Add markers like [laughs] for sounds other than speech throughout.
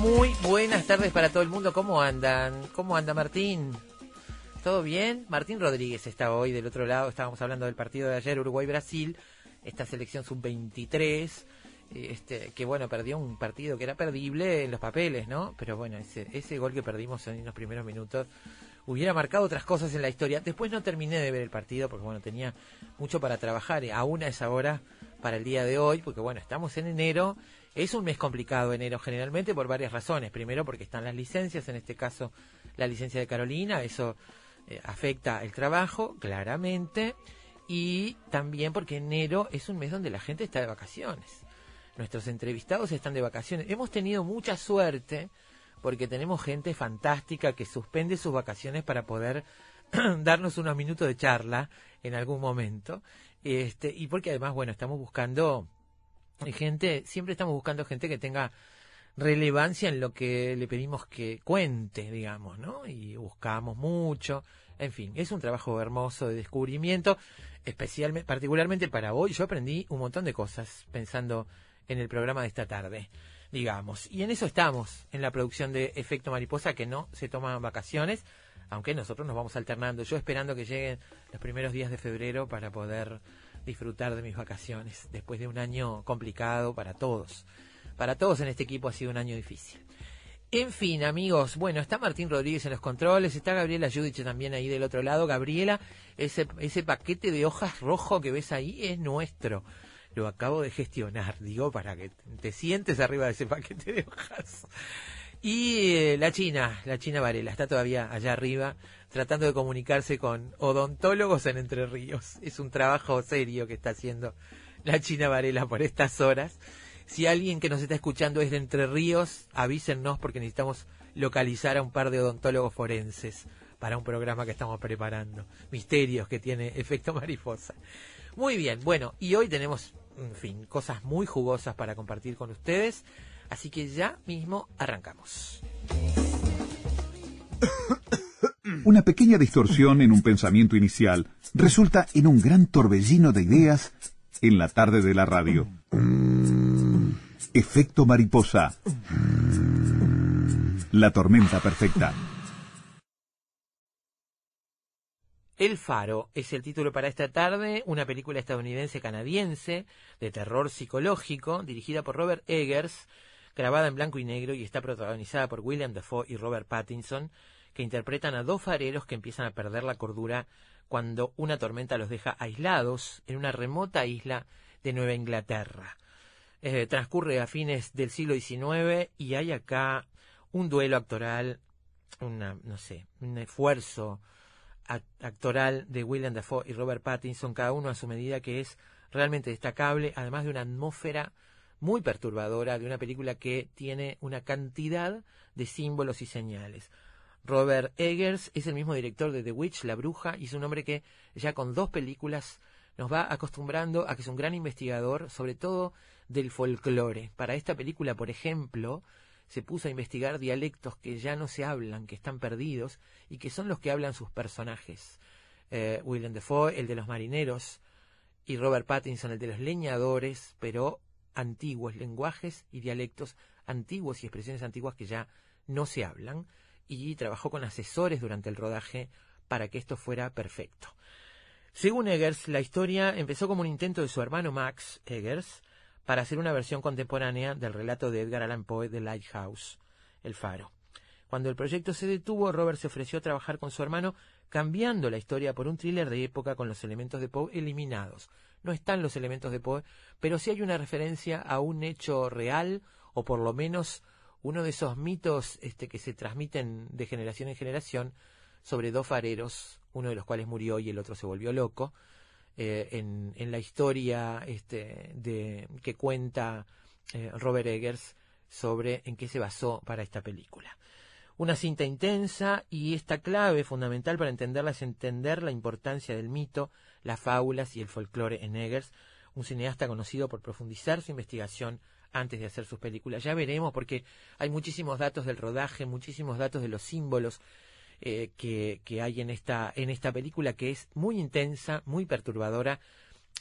Muy buenas tardes para todo el mundo. ¿Cómo andan? ¿Cómo anda Martín? ¿Todo bien? Martín Rodríguez está hoy del otro lado. Estábamos hablando del partido de ayer, Uruguay-Brasil, esta selección sub-23, este, que bueno, perdió un partido que era perdible en los papeles, ¿no? Pero bueno, ese, ese gol que perdimos en los primeros minutos hubiera marcado otras cosas en la historia. Después no terminé de ver el partido porque bueno, tenía mucho para trabajar, aún a esa hora para el día de hoy, porque bueno, estamos en enero es un mes complicado enero generalmente por varias razones. Primero porque están las licencias, en este caso la licencia de Carolina, eso eh, afecta el trabajo, claramente. Y también porque enero es un mes donde la gente está de vacaciones. Nuestros entrevistados están de vacaciones. Hemos tenido mucha suerte porque tenemos gente fantástica que suspende sus vacaciones para poder [clears throat] darnos unos minutos de charla en algún momento. Este, y porque además, bueno, estamos buscando gente, siempre estamos buscando gente que tenga relevancia en lo que le pedimos que cuente, digamos, ¿no? Y buscamos mucho. En fin, es un trabajo hermoso de descubrimiento, especialmente, particularmente para hoy. Yo aprendí un montón de cosas pensando en el programa de esta tarde, digamos. Y en eso estamos, en la producción de Efecto Mariposa, que no se toman vacaciones, aunque nosotros nos vamos alternando. Yo esperando que lleguen los primeros días de febrero para poder disfrutar de mis vacaciones después de un año complicado para todos. Para todos en este equipo ha sido un año difícil. En fin, amigos, bueno, está Martín Rodríguez en los controles, está Gabriela Judice también ahí del otro lado. Gabriela, ese, ese paquete de hojas rojo que ves ahí es nuestro. Lo acabo de gestionar, digo, para que te sientes arriba de ese paquete de hojas. Y eh, la China, la China Varela, está todavía allá arriba tratando de comunicarse con odontólogos en Entre Ríos. Es un trabajo serio que está haciendo la China Varela por estas horas. Si alguien que nos está escuchando es de Entre Ríos, avísennos porque necesitamos localizar a un par de odontólogos forenses para un programa que estamos preparando. Misterios que tiene efecto [laughs] mariposa. Muy bien, bueno, y hoy tenemos, en fin, cosas muy jugosas para compartir con ustedes. Así que ya mismo arrancamos. Una pequeña distorsión en un pensamiento inicial resulta en un gran torbellino de ideas en la tarde de la radio. Efecto mariposa. La tormenta perfecta. El Faro es el título para esta tarde, una película estadounidense-canadiense de terror psicológico dirigida por Robert Eggers grabada en blanco y negro y está protagonizada por William Dafoe y Robert Pattinson, que interpretan a dos fareros que empiezan a perder la cordura cuando una tormenta los deja aislados en una remota isla de Nueva Inglaterra. Eh, transcurre a fines del siglo XIX y hay acá un duelo actoral, una, no sé, un esfuerzo actoral de William Dafoe y Robert Pattinson, cada uno a su medida que es realmente destacable, además de una atmósfera muy perturbadora de una película que tiene una cantidad de símbolos y señales. Robert Eggers es el mismo director de The Witch, La Bruja, y es un hombre que ya con dos películas nos va acostumbrando a que es un gran investigador, sobre todo del folclore. Para esta película, por ejemplo, se puso a investigar dialectos que ya no se hablan, que están perdidos y que son los que hablan sus personajes. Eh, William Defoe, el de los marineros, y Robert Pattinson, el de los leñadores, pero antiguos, lenguajes y dialectos antiguos y expresiones antiguas que ya no se hablan, y trabajó con asesores durante el rodaje para que esto fuera perfecto. Según Eggers, la historia empezó como un intento de su hermano Max Eggers para hacer una versión contemporánea del relato de Edgar Allan Poe de Lighthouse, El Faro. Cuando el proyecto se detuvo, Robert se ofreció a trabajar con su hermano, cambiando la historia por un thriller de época con los elementos de Poe eliminados, no están los elementos de Poe, pero sí hay una referencia a un hecho real, o por lo menos uno de esos mitos este, que se transmiten de generación en generación sobre dos fareros, uno de los cuales murió y el otro se volvió loco, eh, en, la historia este, de, que cuenta eh, Robert Eggers sobre en qué se basó para esta película. Una cinta intensa y esta clave fundamental para entenderla es entender la importancia del mito, las fábulas y el folclore en Eggers, un cineasta conocido por profundizar su investigación antes de hacer sus películas. Ya veremos porque hay muchísimos datos del rodaje, muchísimos datos de los símbolos eh, que, que, hay en esta, en esta película que es muy intensa, muy perturbadora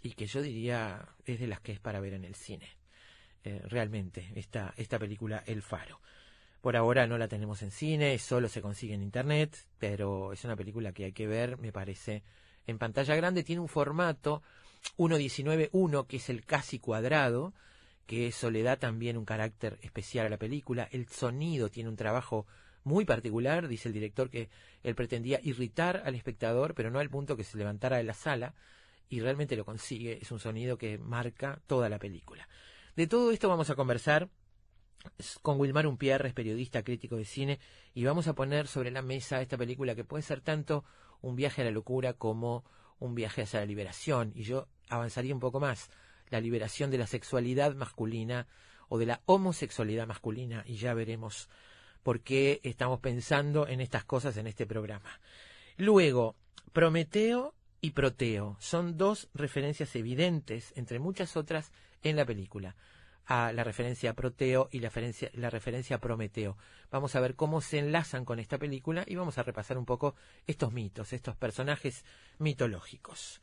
y que yo diría es de las que es para ver en el cine. Eh, realmente, esta, esta película El Faro. Por ahora no la tenemos en cine, solo se consigue en internet, pero es una película que hay que ver, me parece, en pantalla grande. Tiene un formato 1.19.1, que es el casi cuadrado, que eso le da también un carácter especial a la película. El sonido tiene un trabajo muy particular, dice el director que él pretendía irritar al espectador, pero no al punto que se levantara de la sala, y realmente lo consigue, es un sonido que marca toda la película. De todo esto vamos a conversar con Wilmar Umpierre, periodista crítico de cine, y vamos a poner sobre la mesa esta película que puede ser tanto un viaje a la locura como un viaje hacia la liberación. Y yo avanzaría un poco más, la liberación de la sexualidad masculina o de la homosexualidad masculina, y ya veremos por qué estamos pensando en estas cosas en este programa. Luego, Prometeo y Proteo son dos referencias evidentes, entre muchas otras, en la película a la referencia a Proteo y la referencia, la referencia a Prometeo. Vamos a ver cómo se enlazan con esta película y vamos a repasar un poco estos mitos, estos personajes mitológicos.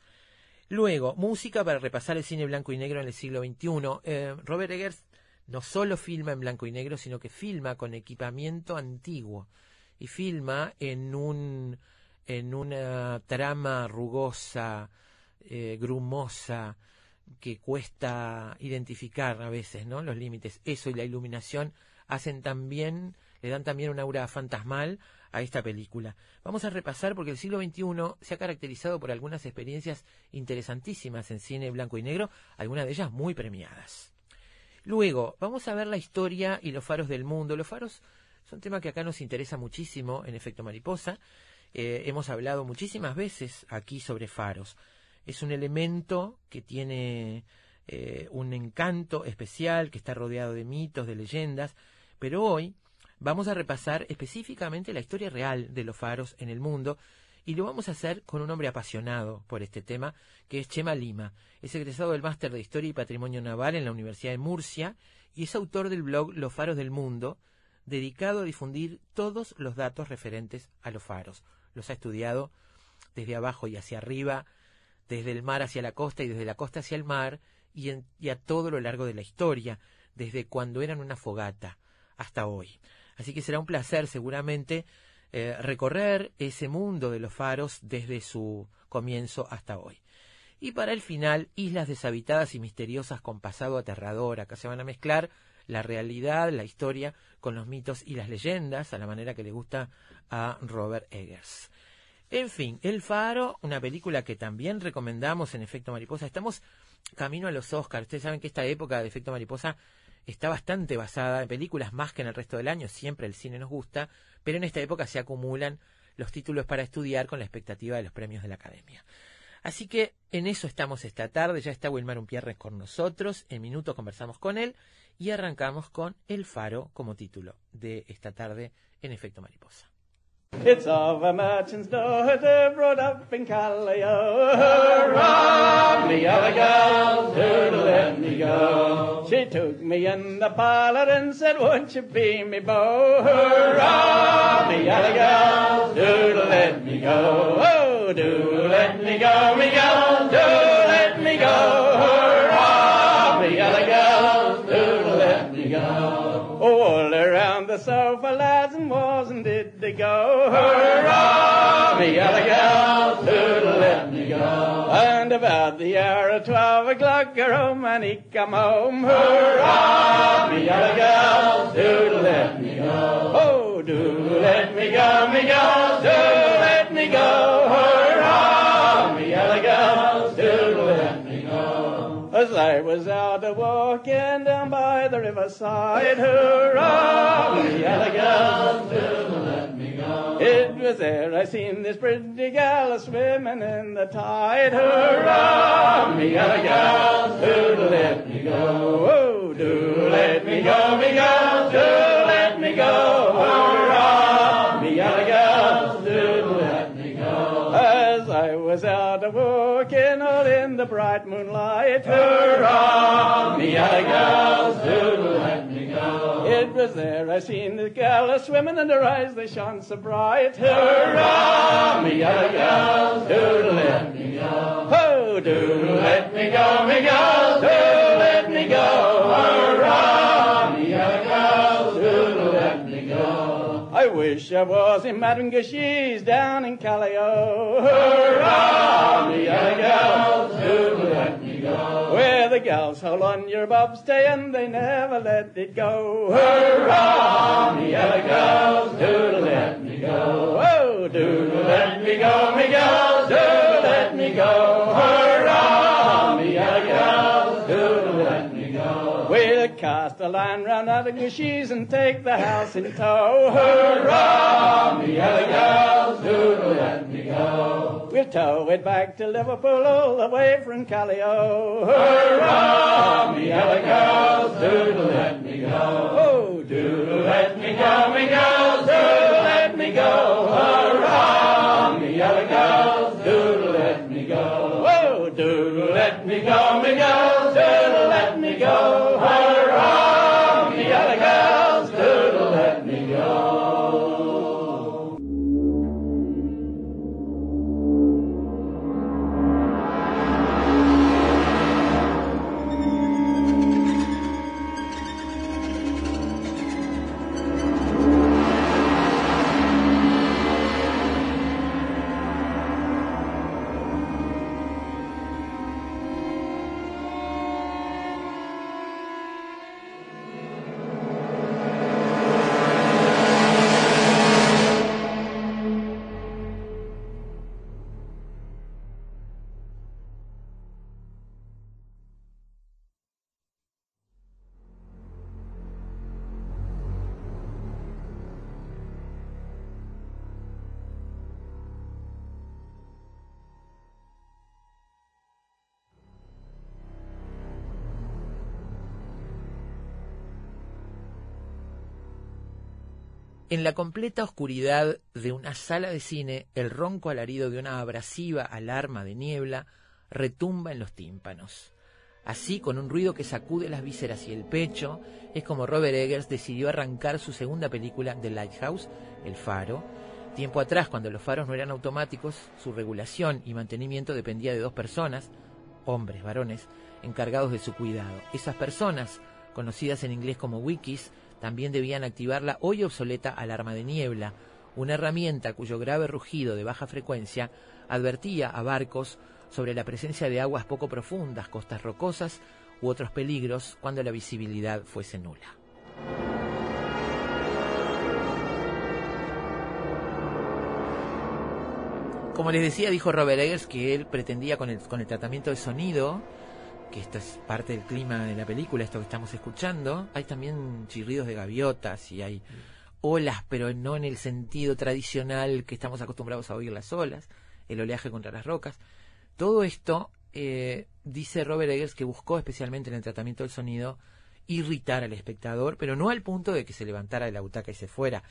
Luego, música para repasar el cine blanco y negro en el siglo XXI. Eh, Robert Eggers no solo filma en blanco y negro, sino que filma con equipamiento antiguo y filma en un en una trama rugosa, eh, grumosa, que cuesta identificar a veces, ¿no? Los límites. Eso y la iluminación hacen también, le dan también un aura fantasmal a esta película. Vamos a repasar porque el siglo XXI se ha caracterizado por algunas experiencias interesantísimas en cine blanco y negro, algunas de ellas muy premiadas. Luego, vamos a ver la historia y los faros del mundo. Los faros son un tema que acá nos interesa muchísimo en Efecto Mariposa. Eh, hemos hablado muchísimas veces aquí sobre faros es un elemento que tiene eh, un encanto especial, que está rodeado de mitos, de leyendas, pero hoy vamos a repasar específicamente la historia real de los faros en el mundo y lo vamos a hacer con un hombre apasionado por este tema, que es Chema Lima. Es egresado del Máster de Historia y Patrimonio Naval en la Universidad de Murcia y es autor del blog Los Faros del Mundo, dedicado a difundir todos los datos referentes a los faros. Los ha estudiado desde abajo y hacia arriba, desde el mar hacia la costa y desde la costa hacia el mar, y, a todo lo largo de la historia, desde cuando eran una fogata hasta hoy. Así que será un placer seguramente eh, recorrer ese mundo de los faros desde su comienzo hasta hoy. Y para el final, islas deshabitadas y misteriosas con pasado aterrador. Acá se van a mezclar la realidad, la historia, con los mitos y las leyendas, a la manera que le gusta a Robert Eggers. En fin, El Faro, una película que también recomendamos en Efecto Mariposa. Estamos camino a los Oscars. Ustedes saben que esta época de Efecto Mariposa está bastante basada en películas más que en el resto del año. Siempre el cine nos gusta, pero en esta época se acumulan los títulos para estudiar con la expectativa de los premios de la Academia. Así que en eso estamos esta tarde. Ya está Wilmar Umpierres con nosotros. En minutos conversamos con él y arrancamos con El Faro como título de esta tarde en Efecto Mariposa. It's of a merchant's daughter brought up in Callio. Hurrah, me other girl, to let me go. She took me in the parlor and said, won't you be me beau? Hurrah, me other girl, do let me go. Oh, do let me go, me girl, do let me go. Hurrah, me other girl, do let me go. Oh, all around the sofa, lads and was they go. Hurrah, me other gal, to let me go. And about the hour of twelve o'clock, her home and he come home. Hurrah, me other gal, to let me go. Oh, do let me go, me gal, do let me go. Hurrah, me other gal, do let me go. As I was out a walking down by the riverside, hurrah, me other was there I seen this pretty gal a swimming in the tide. Hurrah, me other gal, do let me go. Oh, do let me go, me gal, do let me go. Hurrah, me other gal, do let me go. As I was out a walking all in the bright moonlight. Hurrah, me other gal, do let me go. It was there I seen the gal a swimming and her eyes they shone so bright. Hurrah, me other gal, do let me go. Oh, do let me go, me gal, do I wish I was in Madame Gushy's down in Callio. Hurrah, me other gals, do let me go. Where the gals hold on your bobstay and they never let it go. Hurrah, me other gals, do let me go. Oh, do let me go, me gals, do let me go. Hurrah, cast a line round Gushy's and take the house in tow. Hurrah, me other gals, do let me go. We'll tow it back to Liverpool all the way from Callio. Hurrah, me other gals, do let me go. Oh, do let me go, me gals, do let me go. Hurrah, me other gals, do let me go. Oh, do let me go, me gals, do let me go. Hurrah, En la completa oscuridad de una sala de cine, el ronco alarido de una abrasiva alarma de niebla retumba en los tímpanos. Así, con un ruido que sacude las vísceras y el pecho, es como Robert Eggers decidió arrancar su segunda película, The Lighthouse, El Faro. Tiempo atrás, cuando los faros no eran automáticos, su regulación y mantenimiento dependía de dos personas, hombres, varones, encargados de su cuidado. Esas personas, conocidas en inglés como wikis, también debían activar la hoy obsoleta alarma de niebla, una herramienta cuyo grave rugido de baja frecuencia advertía a barcos sobre la presencia de aguas poco profundas, costas rocosas u otros peligros cuando la visibilidad fuese nula. Como les decía, dijo Robert Eggers que él pretendía con el, tratamiento de sonido, que esto es parte del clima de la película, esto que estamos escuchando, hay también chirridos de gaviotas y hay olas, pero no en el sentido tradicional que estamos acostumbrados a oír las olas, el oleaje contra las rocas. Todo esto, eh, dice Robert Eggers, que buscó especialmente en el tratamiento del sonido irritar al espectador, pero no al punto de que se levantara de la butaca y se fuera.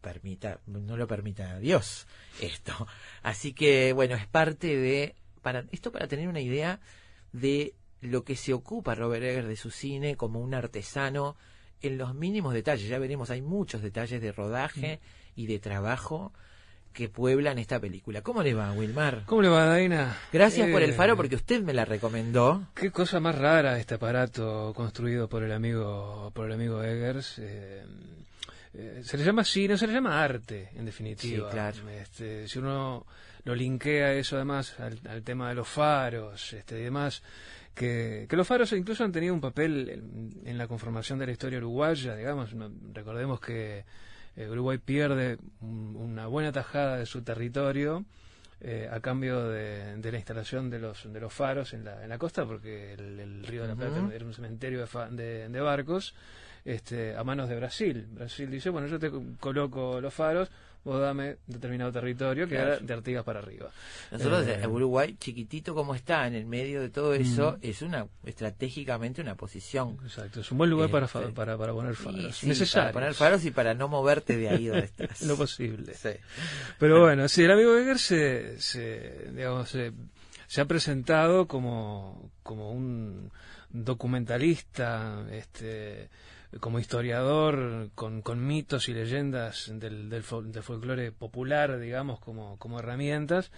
Permita, no lo permita Dios esto. Así que, bueno, es parte de, para, esto para tener una idea de lo que se ocupa Robert Eggers de su cine como un artesano en los mínimos detalles. Ya veremos, hay muchos detalles de rodaje y de trabajo que pueblan esta película. ¿Cómo le va, Wilmar? ¿Cómo le va, Daina? Gracias por el Eh, faro porque usted me la recomendó. Qué cosa más rara este aparato construido por el amigo por el amigo Eggers. eh, eh, se le llama cine, se le llama arte, en definitiva. Sí, claro. Este, si uno lo linkea eso además al, al tema de los faros este, y demás, que, que los faros incluso han tenido un papel en, en la conformación de la historia uruguaya, digamos. no- recordemos que eh, Uruguay pierde un- una buena tajada de su territorio eh, a cambio de, de la instalación de los de los faros en la, en la costa porque el, el río de la Plata Ujú. era un cementerio de, fa- de- de barcos este, a manos de Brasil. Brasil dice, bueno, yo te co- coloco los faros, vos dame determinado territorio que Claro. era de Artigas para arriba. Nosotros, Eh, en Uruguay, chiquitito como está, en el medio de todo eso, es una estratégicamente una posición. Exacto, es un buen lugar para, Este, para, para poner faros. sí, Necesarios. para poner faros y para no moverte de ahí donde [laughs] estás. Lo posible. Sí. Pero bueno, sí, el amigo Eggers se, se, digamos, se, se ha presentado como, como un documentalista, este, como historiador, con, con mitos y leyendas del, del, fol- del folclore popular, digamos, como, como herramientas.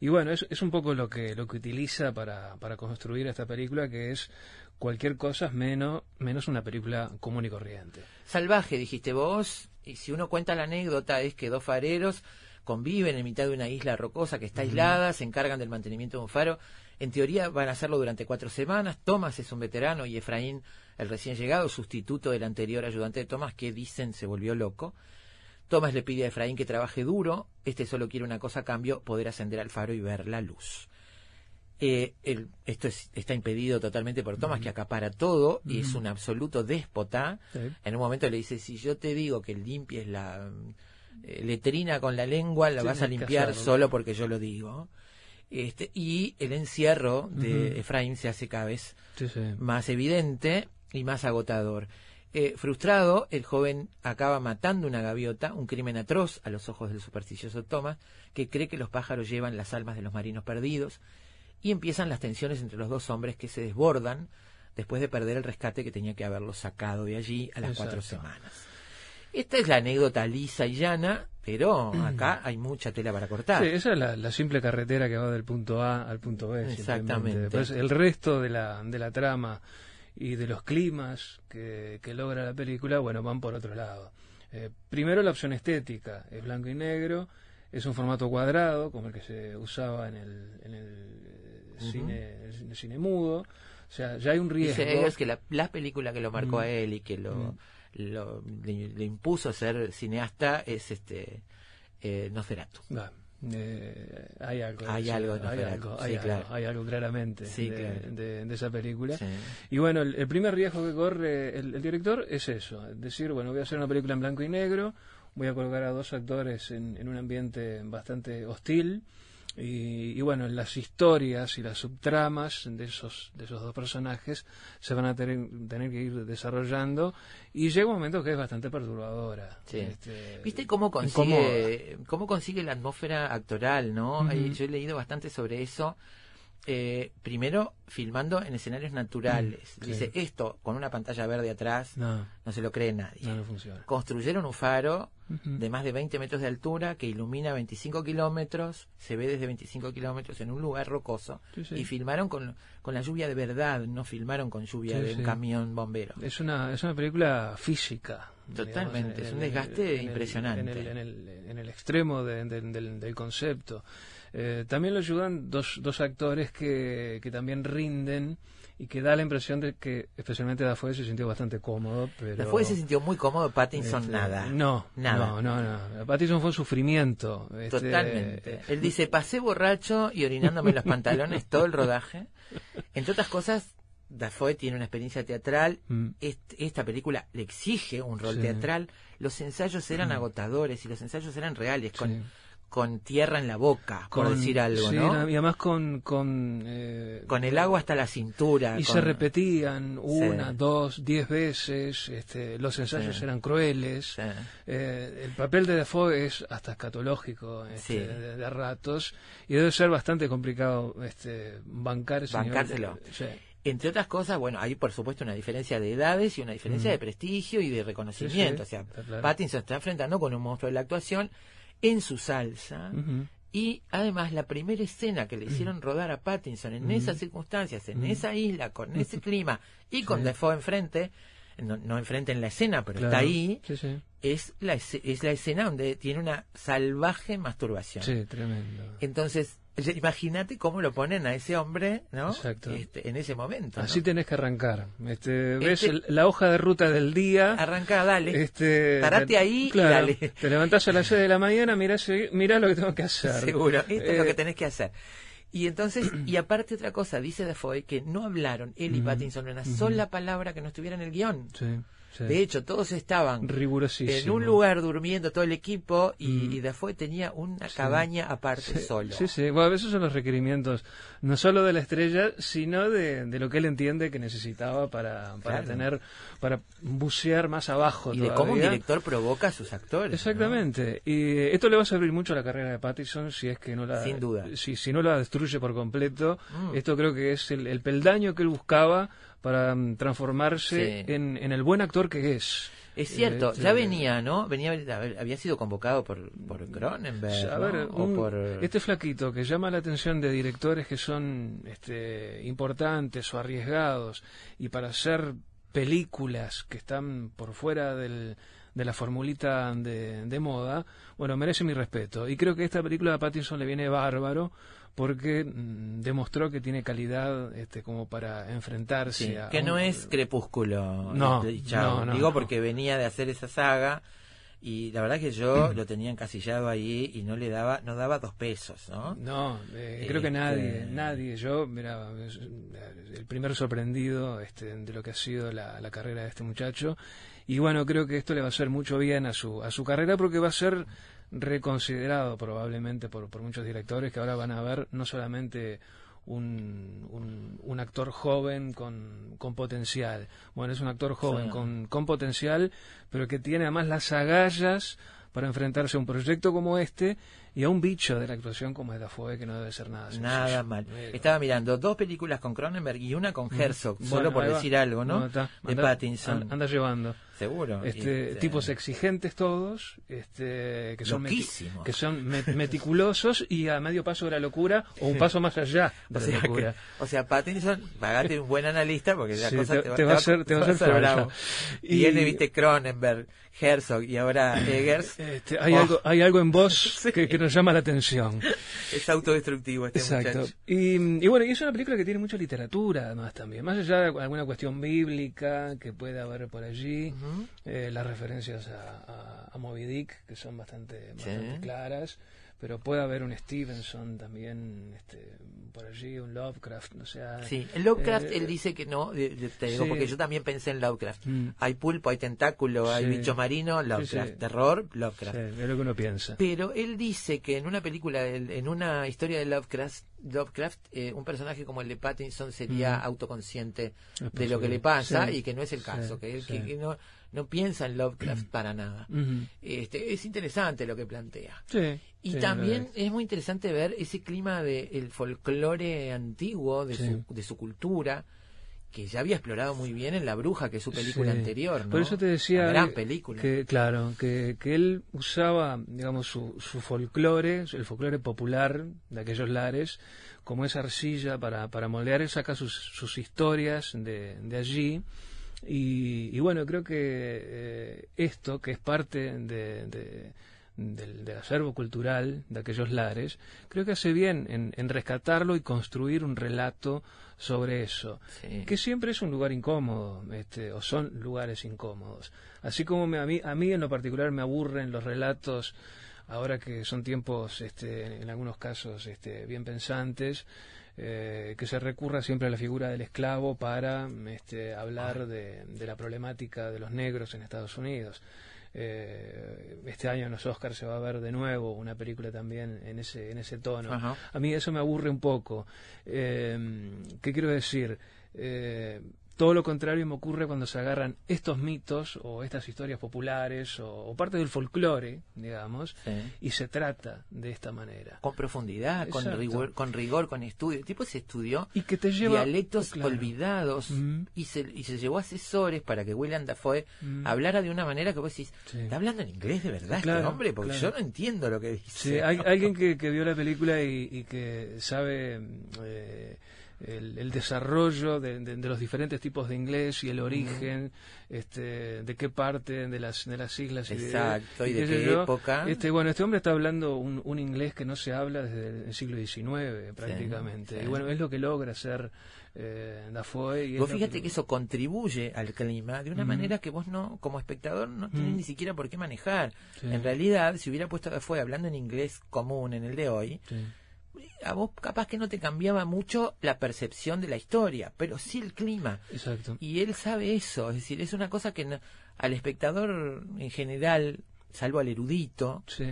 Y bueno, es, es un poco lo que, lo que utiliza para, para construir esta película, que es cualquier cosa menos, menos una película común y corriente. Salvaje, dijiste vos, y si uno cuenta la anécdota es que dos fareros conviven en mitad de una isla rocosa que está aislada, se encargan del mantenimiento de un faro. En teoría van a hacerlo durante cuatro semanas. Tomás es un veterano y Efraín, el recién llegado, sustituto del anterior ayudante de Tomás, que dicen se volvió loco. Tomás le pide a Efraín que trabaje duro. Este solo quiere una cosa a cambio, poder ascender al faro y ver la luz. Eh, el- esto es- está impedido totalmente por Tomás, que acapara todo y es un absoluto déspota. Sí. En un momento le dice, si yo te digo que limpies la eh, letrina con la lengua, la vas a limpiar solo porque yo lo digo. Este, y el encierro de. Efraín se hace cada vez Sí, sí. más evidente y más agotador. Eh, frustrado, el joven acaba matando una gaviota, un crimen atroz a los ojos del supersticioso Thomas, que cree que los pájaros llevan las almas de los marinos perdidos, y empiezan las tensiones entre los dos hombres que se desbordan después de perder el rescate que tenía que haberlos sacado de allí a las cuatro semanas. Esta es la anécdota lisa y llana, pero acá hay mucha tela para cortar. Sí, esa es la, la simple carretera que va del punto A al punto B. Exactamente. Después, el resto de la, de la trama y de los climas que, que logra la película, bueno, van por otro lado. Eh, primero la opción estética, es blanco y negro, es un formato cuadrado, como el que se usaba en el, en el, eh, cine, en el cine mudo. O sea, ya hay un riesgo. Dice Eggers que la, la película que lo marcó Mm. a él y que lo, Mm. Lo- le, le impuso ser cineasta es este eh, Nosferatu. Eh, hay algo. Hay sí, algo, hay algo, sí, hay, algo claro. hay algo claramente Sí, de, claro. de- de esa película. Y bueno, el, el primer riesgo que corre el, el director es eso, es decir, bueno, voy a hacer una película en blanco y negro, voy a colocar a dos actores en, en un ambiente bastante hostil y, y bueno, las historias y las subtramas de esos, de esos dos personajes se van a tener, tener que ir desarrollando y llega un momento que es bastante perturbadora. Sí. Este, ¿Viste cómo consigue, cómo consigue la atmósfera actoral, no? Yo he leído bastante sobre eso. Eh, primero, filmando en escenarios naturales. Mm, sí. Dice, esto con una pantalla verde atrás, No, no se lo cree nadie. no, no funciona. Construyeron un faro de más de 20 metros de altura que ilumina 25 kilómetros, se ve desde 25 kilómetros en un lugar rocoso. Sí, sí. Y filmaron con, con la lluvia de verdad, no filmaron con lluvia de un camión bombero. Es una, es una película física. Totalmente, digamos, es un desgaste en el- impresionante. En el, en el- en el extremo de- de- del, del concepto. Eh, también lo ayudan dos, dos actores que, que también rinden y que da la impresión de que especialmente Dafoe se sintió bastante cómodo. Pero, Después se sintió muy cómodo, Pattinson este, nada. No, Nada. no, no, no. Pattinson fue un sufrimiento. este, Totalmente. Él dice, pasé borracho y orinándome los pantalones todo el rodaje. Entre otras cosas, Dafoe tiene una experiencia teatral. Mm. Est- esta película le exige un rol Sí. teatral. Los ensayos eran Mm. agotadores y los ensayos eran reales, con, Sí. con tierra en la boca, por Con- decir algo, sí, ¿no? Y además con... Con, eh, Con el agua hasta la cintura. Y con- se repetían una, Sí. dos, diez veces, este, los ensayos Sí. eran crueles, eh, el papel de Defoe es hasta escatológico este, de, de ratos y debe ser bastante complicado este, bancar ese Bancárselo. Entre otras cosas, bueno, hay por supuesto una diferencia de edades y una diferencia Mm. de prestigio y de reconocimiento. O sea, claro. Pattinson está enfrentando con un monstruo de la actuación en su salsa. Y además la primera escena que le hicieron rodar a Pattinson en esas circunstancias, en esa isla, con [laughs] ese clima y con Sí. Defoe enfrente, no, no enfrente en la escena, pero está ahí, Sí, sí. es la, es la escena donde tiene una salvaje masturbación. Sí, tremendo. Entonces, imagínate cómo lo ponen a ese hombre, ¿no? Exacto. Este, en ese momento. ¿no? Así tenés que arrancar. Este, ves Este- la hoja de ruta del día. Arranca, dale. Este, Parate ahí y dale. Te levantás a las 6 de la mañana, mirás, mirá lo que tengo que hacer. Seguro, esto es lo Eh, que tenés que hacer. Y entonces, [clears throat] y aparte otra cosa, dice Defoe que no hablaron él y Ujú, Pattinson una sola palabra que no estuviera en el guion. Sí, sí. De hecho, todos estaban en un lugar durmiendo todo el equipo y, Mm. y tenía una cabaña aparte Sí, solo. Sí, sí. Bueno, esos son los requerimientos, no solo de la estrella, sino de, de lo que él entiende que necesitaba para, para Claro. tener, para bucear más abajo. Y de cómo un director provoca a sus actores. ¿no? Exactamente. Y esto le va a servir mucho a la carrera de Pattinson si es que no la Sin duda. Si, si no la destruye por completo. Mm. Esto creo que es el, el peldaño que él buscaba para mm, transformarse Sí. en, en el buen actor que es. Es cierto, Este, ya venía, ¿no? Venía, había sido convocado por, por Cronenberg. A ver, ¿no? O por... este flaquito que llama la atención de directores que son este, importantes o arriesgados y para hacer películas que están por fuera del, de la formulita de, de moda, bueno, merece mi respeto. Y creo que esta película de Pattinson le viene bárbaro porque mm, demostró que tiene calidad este, como para enfrentarse Sí, a que un- no es Crepúsculo. No, chao. no, no, Digo no. porque venía de hacer esa saga y la verdad que yo [clears throat] lo tenía encasillado ahí y no le daba, no daba dos pesos, ¿no? No, eh, creo que Este- nadie, nadie. Yo, mira, el primer sorprendido este, de lo que ha sido la, la carrera de este muchacho. Y bueno, creo que esto le va a hacer mucho bien a su, a su carrera porque va a ser reconsiderado probablemente por, por muchos directores que ahora van a ver no solamente un, un, un actor joven con, con potencial. Bueno, es un actor joven Sí. con, con potencial, pero que tiene además las agallas para enfrentarse a un proyecto como este y a un bicho de la actuación como es Dafoe, que no debe ser nada sencillo. Nada mal. Eh, Estaba mirando dos películas con Cronenberg y una con Herzog, bueno, solo por decir algo, ¿no? está. de Anda- Pattinson. an- Anda llevando. Seguro. Este, Este, tipos exigentes todos, este, que son, que son me- meticulosos y a medio paso de la locura o un paso más allá de O la sea, que- locura. o sea, Pattinson, pagate un buen analista porque la Sí, cosa te- te, te va a hacer- te va a hacer bravo. Y, Y- viene, viste, Cronenberg, Herzog y ahora Eggers. Este, hay, Oh, algo, hay algo en vos [laughs] Sí. que, que nos llama la atención. Es autodestructivo este Exacto. muchacho. Y, y bueno, y es una película que tiene mucha literatura además también, más allá de alguna cuestión bíblica que pueda haber por allí, eh, las referencias a, a, a Moby Dick que son bastante, Sí. bastante claras, pero puede haber un Stevenson también este, por allí, un Lovecraft, no sé. Sí, en Lovecraft eh, él dice que no, te digo, sí. porque yo también pensé en Lovecraft. Mm. Hay pulpo, hay tentáculo, hay Sí. bichos marinos, Lovecraft. sí. Terror, Sí, Lovecraft. es lo que uno piensa. Pero él dice que en una película, en una historia de Lovecraft, Lovecraft eh, un personaje como el de Pattinson sería Mm. autoconsciente de lo que le pasa Sí, y que no es el sí, caso, que, él- sí. que- que no, no piensa en Lovecraft [clears throat] para nada. Este, es interesante lo que plantea. Sí, Y sí, también es. es muy interesante ver ese clima del folclore antiguo, de, Sí. su, de su cultura, que ya había explorado muy bien en La Bruja, que es su película Sí. anterior. ¿no? Por eso te decía Una gran eh, película. que claro, que, que él usaba, digamos, su, su folclore, el folclore popular de aquellos lares, como esa arcilla para, para moldear, él saca sus, sus historias de, de allí. Y, y bueno, creo que eh, esto, que es parte de, de- del, del acervo cultural de aquellos lares, creo que hace bien en, en rescatarlo y construir un relato sobre eso Sí. que siempre es un lugar incómodo, este, o son lugares incómodos. Así como me- a, mí, a mí en lo particular me aburren los relatos, ahora que son tiempos, este, en algunos casos, este, bien pensantes, eh, que se recurra siempre a la figura del esclavo para este, hablar de, de la problemática de los negros en Estados Unidos. Eh, este año en los Oscars se va a ver de nuevo una película también en ese, en ese tono. Ajá. A mí eso me aburre un poco. Eh, ¿Qué quiero decir? Todo lo contrario me ocurre cuando se agarran estos mitos o estas historias populares o, o parte del folclore, digamos, Sí. y se trata de esta manera. Con profundidad, con rigor, con rigor, con estudio. El tipo se estudió Y que te lleva... dialectos Claro. olvidados Mm. y, se, y se llevó asesores para que William Dafoe Mm. hablara de una manera que vos decís, Sí. ¿está hablando en inglés de verdad este hombre? Porque claro. yo no entiendo lo que dice. Sí, hay alguien que, que vio la película y, y que sabe eh, el, el desarrollo de, de- de los diferentes tipos de inglés y el origen, este, de qué parte de las, de las islas y de- Exacto, y de qué yo. época. Este, bueno, este hombre está hablando un, un inglés que no se habla desde el siglo XIX prácticamente. sí. Y bueno, es lo que logra hacer eh, Dafoe. Y Vos fíjate que eso contribuye al clima de una manera que vos no, como espectador, no tenés ni siquiera por qué manejar. Sí. En realidad, si hubiera puesto a Dafoe hablando en inglés común en el de hoy. A vos capaz que no te cambiaba mucho la percepción de la historia, pero sí el clima. Exacto. Y él sabe eso, es decir, es una cosa que no- al espectador en general, salvo al erudito, Sí.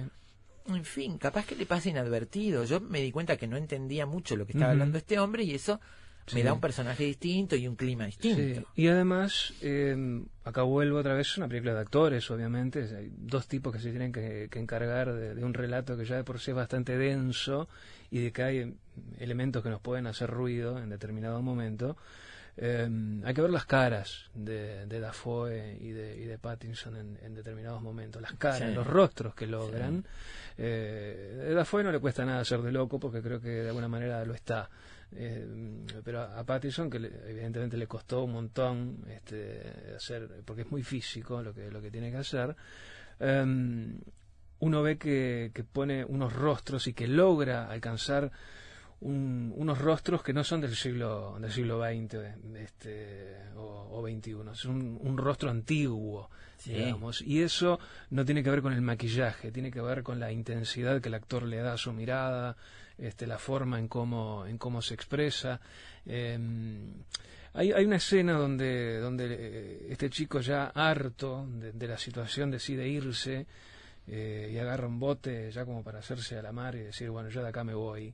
en fin, capaz que le pasa inadvertido. Yo me di cuenta que no entendía mucho lo que estaba hablando este hombre y eso me da un personaje distinto y un clima distinto. Sí, y además, eh, acá vuelvo otra vez, es una película de actores, obviamente. Hay dos tipos que se tienen que, que encargar de, de un relato que ya de por sí es bastante denso y de que hay elementos que nos pueden hacer ruido en determinado momento. Eh, hay que ver las caras de, de Dafoe y de, y de Pattinson en, en determinados momentos, las caras, Sí. los rostros que logran. Eh, a Dafoe no le cuesta nada ser de loco porque creo que de alguna manera lo está. Eh, pero a, a Pattinson, que le- evidentemente le costó un montón este, hacer, porque es muy físico lo que, lo que tiene que hacer, eh, uno ve que, que pone unos rostros y que logra alcanzar un- unos rostros que no son del siglo del siglo XX este, o, o XXI, es un, un rostro antiguo, Sí. digamos, y eso no tiene que ver con el maquillaje, tiene que ver con la intensidad que el actor le da a su mirada, este, la forma en cómo, en cómo se expresa. Eh, hay, hay una escena donde, donde eh, este chico ya harto de, de la situación decide irse eh, y agarra un bote ya como para hacerse a la mar y decir, bueno, yo de acá me voy.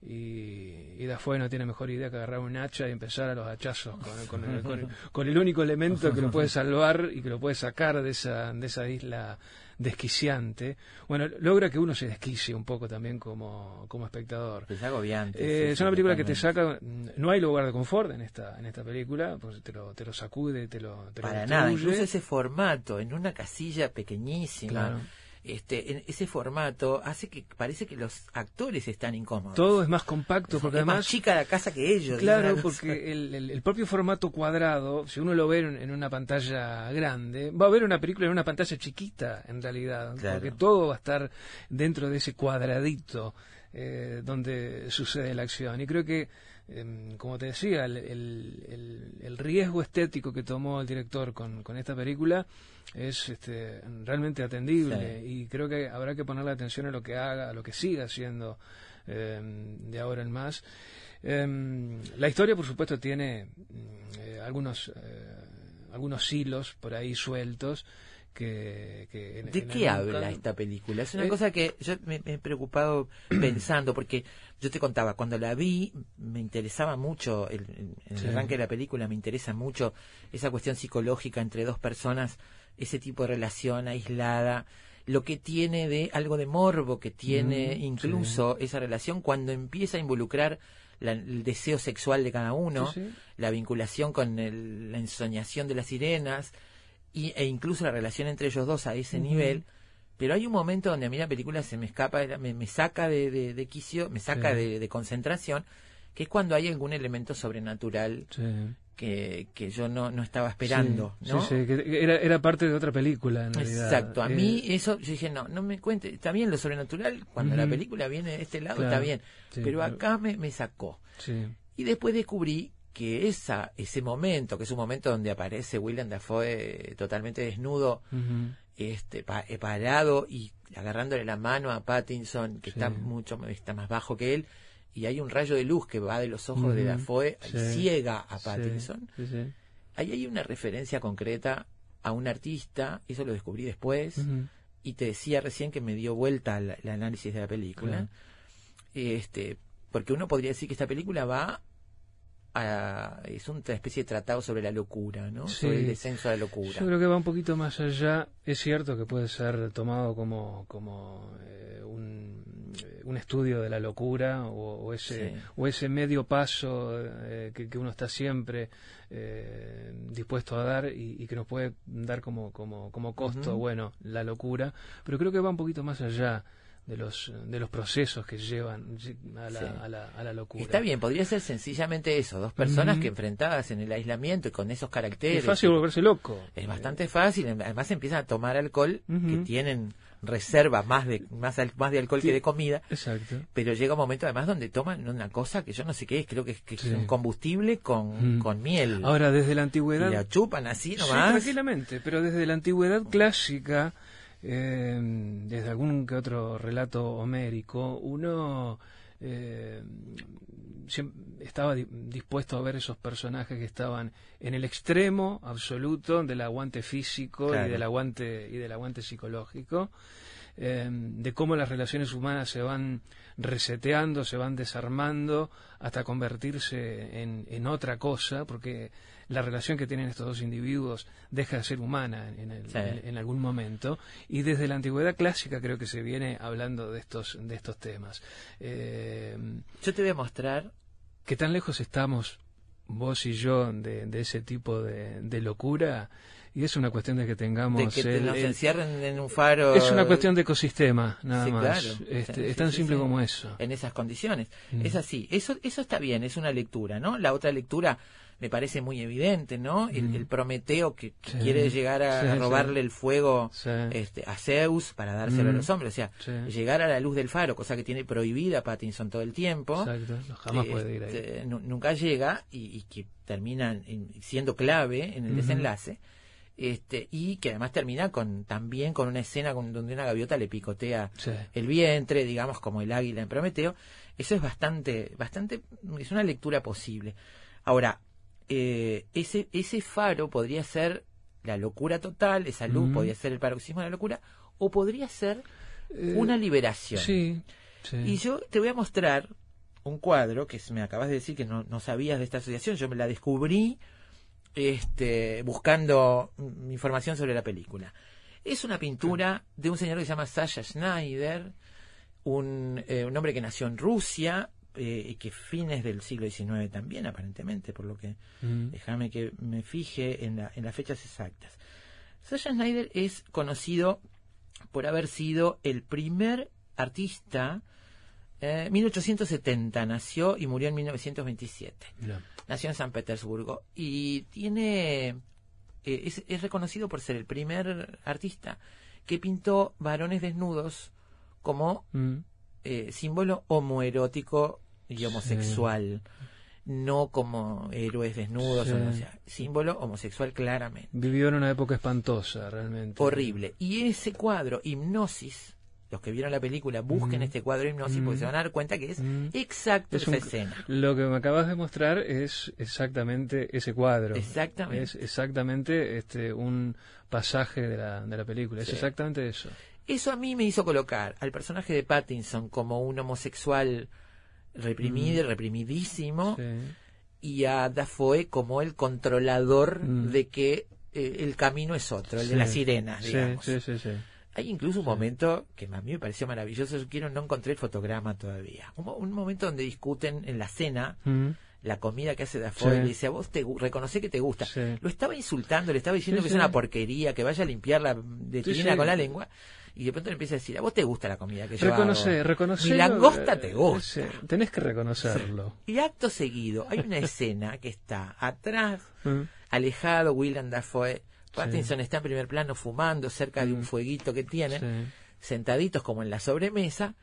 Y, y Dafoe no tiene mejor idea que agarrar un hacha y empezar a los hachazos con, con el, con el- con el único elemento que lo puede salvar y que lo puede sacar de esa, de esa isla desquiciante. Bueno, logra que uno se desquicie un poco también como, como espectador. Es agobiante. Eh, sí, es una película que te saca, no hay lugar de confort en esta, en esta película, pues te lo, te lo sacude, te lo, te lo Para nada, destruye. incluso ese formato, en una casilla pequeñísima, Claro. Este, en ese formato hace que parece que los actores están incómodos. Todo es más compacto, porque es más además chica la casa que ellos. Claro, porque el, el- el propio formato cuadrado, si uno lo ve en, en una pantalla grande, va a ver una película en una pantalla chiquita, en realidad, Claro. porque todo va a estar dentro de ese cuadradito eh, donde sucede la acción. Y creo que, em, como te decía, el, el- el- el riesgo estético que tomó el director con, con esta película es este, realmente atendible y creo que habrá que ponerle atención a lo que haga, a lo que siga haciendo em, de ahora en más. Em, la historia, por supuesto, tiene mm, eh, algunos eh, algunos hilos por ahí sueltos que, que en- ¿De en qué habla esta película? Es una Eh, cosa que yo me, me he preocupado [clears throat] pensando, porque yo te contaba, cuando la vi me interesaba mucho, el, el- en el Sí. arranque de la película me interesa mucho esa cuestión psicológica entre dos personas, ese tipo de relación aislada, lo que tiene de algo de morbo que tiene Mm, incluso esa relación cuando empieza a involucrar la- el deseo sexual de cada uno, Sí, sí. la vinculación con el- la ensoñación de las sirenas y, e incluso la relación entre ellos dos a ese nivel. Pero hay un momento donde a mí la película se me escapa, me, me saca de, de, de quicio, me saca de, de concentración, que es cuando hay algún elemento sobrenatural Sí. Que, que yo no, no estaba esperando. Sí, ¿no? sí, sí, que era, era parte de otra película, en realidad. Exacto, a Eh, mí eso, yo dije, no, no me cuente, está bien lo sobrenatural, cuando la película viene de este lado Claro, está bien, sí, pero pero- acá me, me sacó. Y después descubrí que esa, ese momento, que es un momento donde aparece William Dafoe totalmente desnudo, este pa- eh, parado y agarrándole la mano a Pattinson, que está mucho está más bajo que él, y hay un rayo de luz que va de los ojos de. Dafoe y ciega a Pattinson. sí, sí. Ahí hay una referencia concreta a un artista, eso lo descubrí después, y te decía recién que me dio vuelta el, análisis de la película. Este, porque uno podría decir que esta película va a, es una especie de tratado sobre la locura, ¿no? Sí. Sobre el descenso a la locura. Yo creo que va un poquito más allá. Es cierto que puede ser tomado como, como eh, un, eh, un estudio de la locura o, o ese, Sí. o ese medio paso eh, que, que uno está siempre eh, dispuesto a dar y, y que nos puede dar como, como, como costo, bueno, la locura. Pero creo que va un poquito más allá de los, de los procesos que llevan a la, Sí. a la, a la locura. Está bien, podría ser sencillamente eso, dos personas que enfrentadas en el aislamiento y con esos caracteres. Es fácil volverse loco. Es bastante fácil, además empiezan a tomar alcohol, que tienen reserva más de más, al- más de alcohol Sí. que de comida, Exacto. pero llega un momento además donde toman una cosa que yo no sé qué es, creo que es, que es un combustible con, Mm. con miel. Ahora, desde la y antigüedad. la chupan así Sí, nomás. tranquilamente, pero desde la antigüedad clásica, eh, desde algún que otro relato homérico, uno eh, siem- estaba di- dispuesto a ver esos personajes que estaban en el extremo absoluto del aguante físico Claro. y del aguante y del aguante psicológico eh, de cómo las relaciones humanas se van reseteando, se van desarmando hasta convertirse en, en otra cosa, porque la relación que tienen estos dos individuos deja de ser humana en, el- Sí. en- en algún momento. Y desde la antigüedad clásica creo que se viene hablando de estos, de estos temas. Eh, Yo te voy a mostrar ¿Qué tan lejos estamos vos y yo de, de ese tipo de, de locura y es una cuestión de que tengamos de que el- nos el- encierren en un faro es una cuestión de ecosistema nada Sí, más claro. Este, Sí, es tan sí, simple como eso en esas condiciones. Mm. Es así. Eso, eso está bien, es una lectura, ¿no? La otra lectura me parece muy evidente, ¿no? El, Mm. el Prometeo que, Sí. quiere llegar a, Sí, a sí. robarle el fuego este, a Zeus para dárselo a los hombres. O sea, llegar a la luz del faro, cosa que tiene prohibida Pattinson todo el tiempo. exacto no, jamás eh, puede ir ahí este, nu- nunca llega y, y que termina en- siendo clave en el desenlace. Este, y que además termina con también con una escena con, donde una gaviota le picotea Sí. el vientre, digamos, como el águila en Prometeo. Eso es bastante, bastante, es una lectura posible. Ahora, eh, ese, ese faro podría ser la locura total, esa luz Mm. podría ser el paroxismo de la locura, o podría ser Eh, una liberación. sí, sí. Y yo te voy a mostrar un cuadro que me acabas de decir que no, no sabías de esta asociación. Yo me la descubrí este, buscando información sobre la película. Es una pintura de un señor que se llama Sasha Schneider, un, eh, un hombre que nació en Rusia eh, y que fines del siglo XIX también, aparentemente, por lo que Mm. Déjame que me fije en, la- en las fechas exactas. Sasha Schneider es conocido por haber sido el primer artista. Eh, 1870 nació y murió en 1927. Mirá. Nació en San Petersburgo y tiene eh, es, es reconocido por ser el primer artista que pintó varones desnudos como Mm. eh, símbolo homoerótico y homosexual, no como héroes desnudos, Sí. o no, o sea, símbolo homosexual claramente. vivió en una época espantosa realmente Horrible. Y ese cuadro, Hipnosis, los que vieron la película, busquen Mm. este cuadro Hipnosis porque Mm. se van a dar cuenta que es Mm. exacto Es esa un- escena. Lo que me acabas de mostrar es exactamente ese cuadro. Exactamente. Es exactamente este un pasaje de la, de la película. Es exactamente eso. Eso a mí me hizo colocar al personaje de Pattinson como un homosexual reprimido y reprimidísimo Sí. y a Dafoe como el controlador Mm. de que eh, el camino es otro, el de las sirenas, digamos. sí, sí, sí. Hay incluso un momento que a mí me pareció maravilloso, yo quiero, no encontré el fotograma todavía. Un, mo- un momento donde discuten en la cena Mm. la comida que hace Dafoe, Sí. le dice a vos te reconoce que te gusta. Sí. Lo estaba insultando, le estaba diciendo Sí, que es una porquería, que vaya a limpiar la de con la lengua. Y de pronto le empieza a decir, a vos te gusta la comida que yo Reconoce, hago. reconoce. Mi langosta te gusta. Tenés que reconocerlo. Y acto seguido, hay una escena que está atrás, [laughs] Mm. alejado, William Dafoe. Pattinson está en primer plano fumando cerca de un Mm. fueguito que tienen, Sí. sentaditos como en la sobremesa,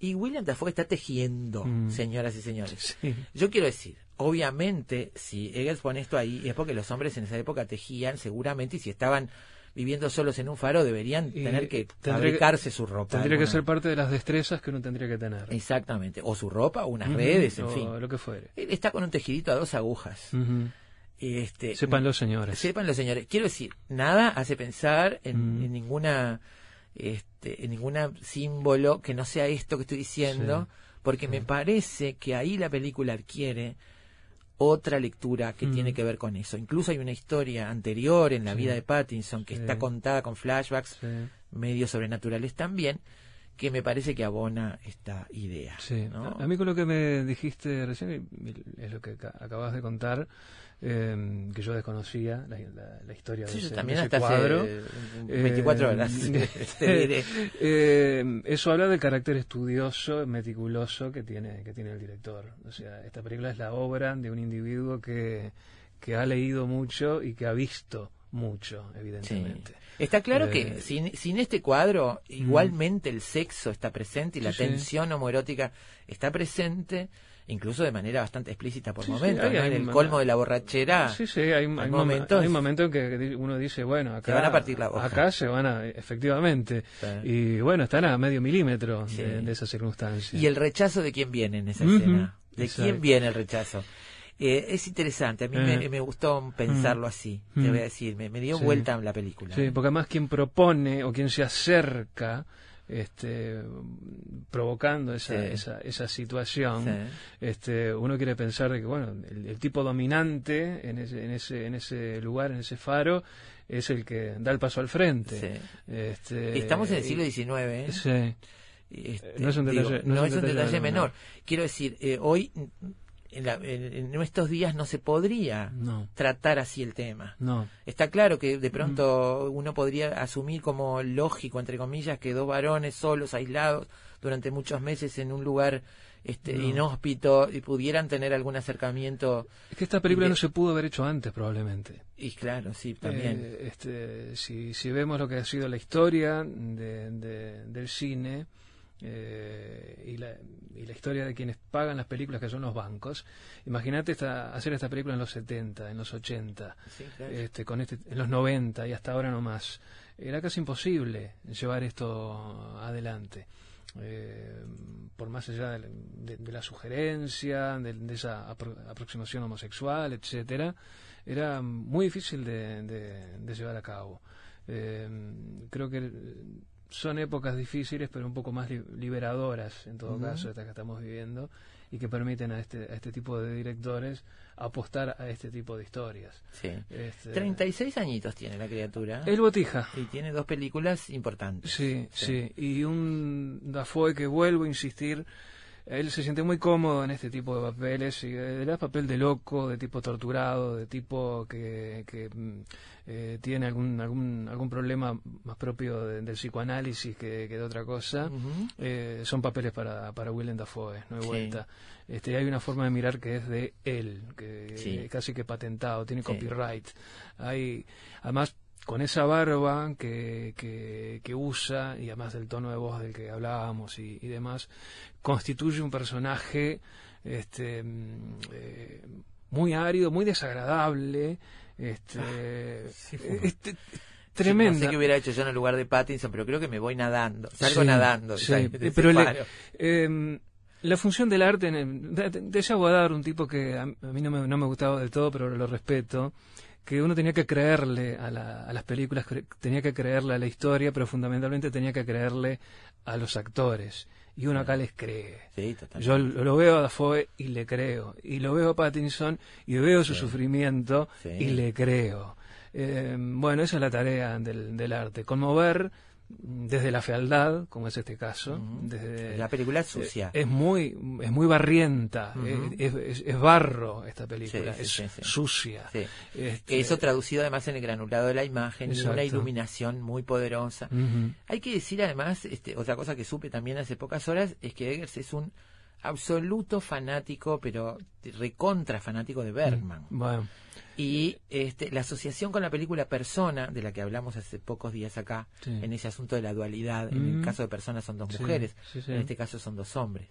y William Dafoe está tejiendo, Mm. señoras y señores. Yo quiero decir, obviamente, si Eggers pone esto ahí, es porque los hombres en esa época tejían seguramente, y si estaban viviendo solos en un faro, deberían Y tener que fabricarse su ropa. Tendría que ser parte de las destrezas que uno tendría que tener. Exactamente, o su ropa, o unas redes, en o fin. lo que fuere. Él está con un tejidito a dos agujas. Ujú. Este, Sepan los señores. Sepan los señores. Quiero decir, nada hace pensar en, en ninguna este, en ninguna símbolo que no sea esto que estoy diciendo, Sí. porque me parece que ahí la película adquiere otra lectura que Mm. tiene que ver con eso. Incluso hay una historia anterior en la Sí. vida de Pattinson que Sí. está contada con flashbacks Sí. medios sobrenaturales también, que me parece que abona esta idea. Sí, ¿no? a mí con lo que me dijiste recién, es lo que ca- acabas de contar, eh, que yo desconocía la, la- la historia Sí, de ese, también de ese hasta cuadro. hace eh, 24 horas. Eh, [laughs] [laughs] eso habla del carácter estudioso, meticuloso que tiene, que tiene el director. O sea, esta película es la obra de un individuo que, que ha leído mucho y que ha visto mucho, evidentemente. Está claro Eh, que sin, sin este cuadro, igualmente el sexo está presente y la sí. tensión homoerótica está presente, incluso de manera bastante explícita por Sí, momentos. hay- ¿no? hay en el colmo de la borrachera. Sí, sí, hay, hay, momentos- hay momentos en que uno dice, bueno, acá Se van a partir la hoja. Acá se van a, efectivamente. Sí. Y bueno, están a medio milímetro de, de esa circunstancia. Y el rechazo de quién viene en esa escena. ¿De exacto. quién viene el rechazo? Eh, es interesante, a mí Eh. me, me gustó pensarlo así, te Mm. voy a decir, me, me dio Sí. vuelta la película. Sí, porque además quien propone o quien se acerca este, provocando esa, Sí. esa, esa situación, Sí. este, uno quiere pensar de que bueno, el, el tipo dominante en ese, en, ese, en ese lugar, en ese faro, es el que da el paso al frente. Sí. Este, Estamos en el siglo XIX, ¿eh? Este, No es un digo, detalle- no es un detalle, menor. menor. Quiero decir, eh, hoy en, la- en- estos días no se podría No, tratar así el tema. no. Está claro que de pronto uno podría asumir como lógico, entre comillas, que dos varones solos, aislados, durante muchos meses en un lugar este, No. inhóspito y pudieran tener algún acercamiento. Es que esta película de- no se pudo haber hecho antes, probablemente. Y claro, sí, también. Eh, este, si, si vemos lo que ha sido la historia de- de- del cine eh, y, la, y la historia de quienes pagan las películas, que son los bancos, imagínate esta, hacer esta película en los 70, en los 80, Sí, claro. este, con este, en los 90 y hasta ahora no más. Era casi imposible llevar esto adelante. Eh, por más allá de, la- de- de la sugerencia, de, de esa apro- aproximación homosexual, etcétera, era muy difícil de, de- de llevar a cabo. Eh, creo que son épocas difíciles, pero un poco más li- liberadoras, en todo caso, estas que estamos viviendo, y que permiten a este, a este tipo de directores apostar a este tipo de historias. Sí. Este, 36 añitos tiene la criatura. El Botija. Y tiene dos películas importantes. Sí, Sí. sí, Y un Dafoe que vuelvo a insistir, él se siente muy cómodo en este tipo de papeles, y eh, le da papel de loco, de tipo torturado, de tipo que, que, mm, eh, tiene algún, algún, algún problema más propio de- del psicoanálisis que, que de otra cosa. Eh, son papeles para, para Willem Dafoe, no hay Sí. vuelta. Este, hay una forma de mirar que es de él, que Sí. eh, casi que patentado, tiene Sí. copyright. Hay, además, con esa barba que, que, que usa, y además del tono de voz del que hablábamos y, y demás, constituye un personaje este, mm, eh, muy árido, muy desagradable. Este, [laughs] Sí, este, tremenda. No sé qué hubiera hecho yo en el lugar de Pattinson, pero creo que me voy nadando. Salgo Sí, nadando. sí, de ese pero le-. Eh, la función del arte, en el- de, de, de ese Aguadar, un tipo que a, a mí no me, no me gustaba del todo, pero lo respeto, que uno tenía que creerle a, la- a las películas, cre- tenía que creerle a la historia, pero fundamentalmente tenía que creerle a los actores. Y uno acá les cree. Sí. Yo lo veo a Dafoe y le creo. Y lo veo a Pattinson y veo su Sí. sufrimiento Sí. y le creo. Eh, bueno, esa es la tarea del, del arte. Conmover desde la fealdad, como es este caso. Desde, La película es sucia. eh, Es muy, es muy barrienta. Es, es- es barro esta película. Sí, sí, es sí, sucia. Este, Eso traducido además en el granulado de la imagen y una Exacto. iluminación muy poderosa. Hay que decir además, este, otra cosa que supe también hace pocas horas, es que Eggers es un absoluto fanático, pero recontra fanático de Bergman. Bueno, Y este, la asociación con la película Persona, de la que hablamos hace pocos días acá, Sí. en ese asunto de la dualidad, en el Mm. caso de Persona son dos Sí, mujeres, sí, en este caso son dos hombres.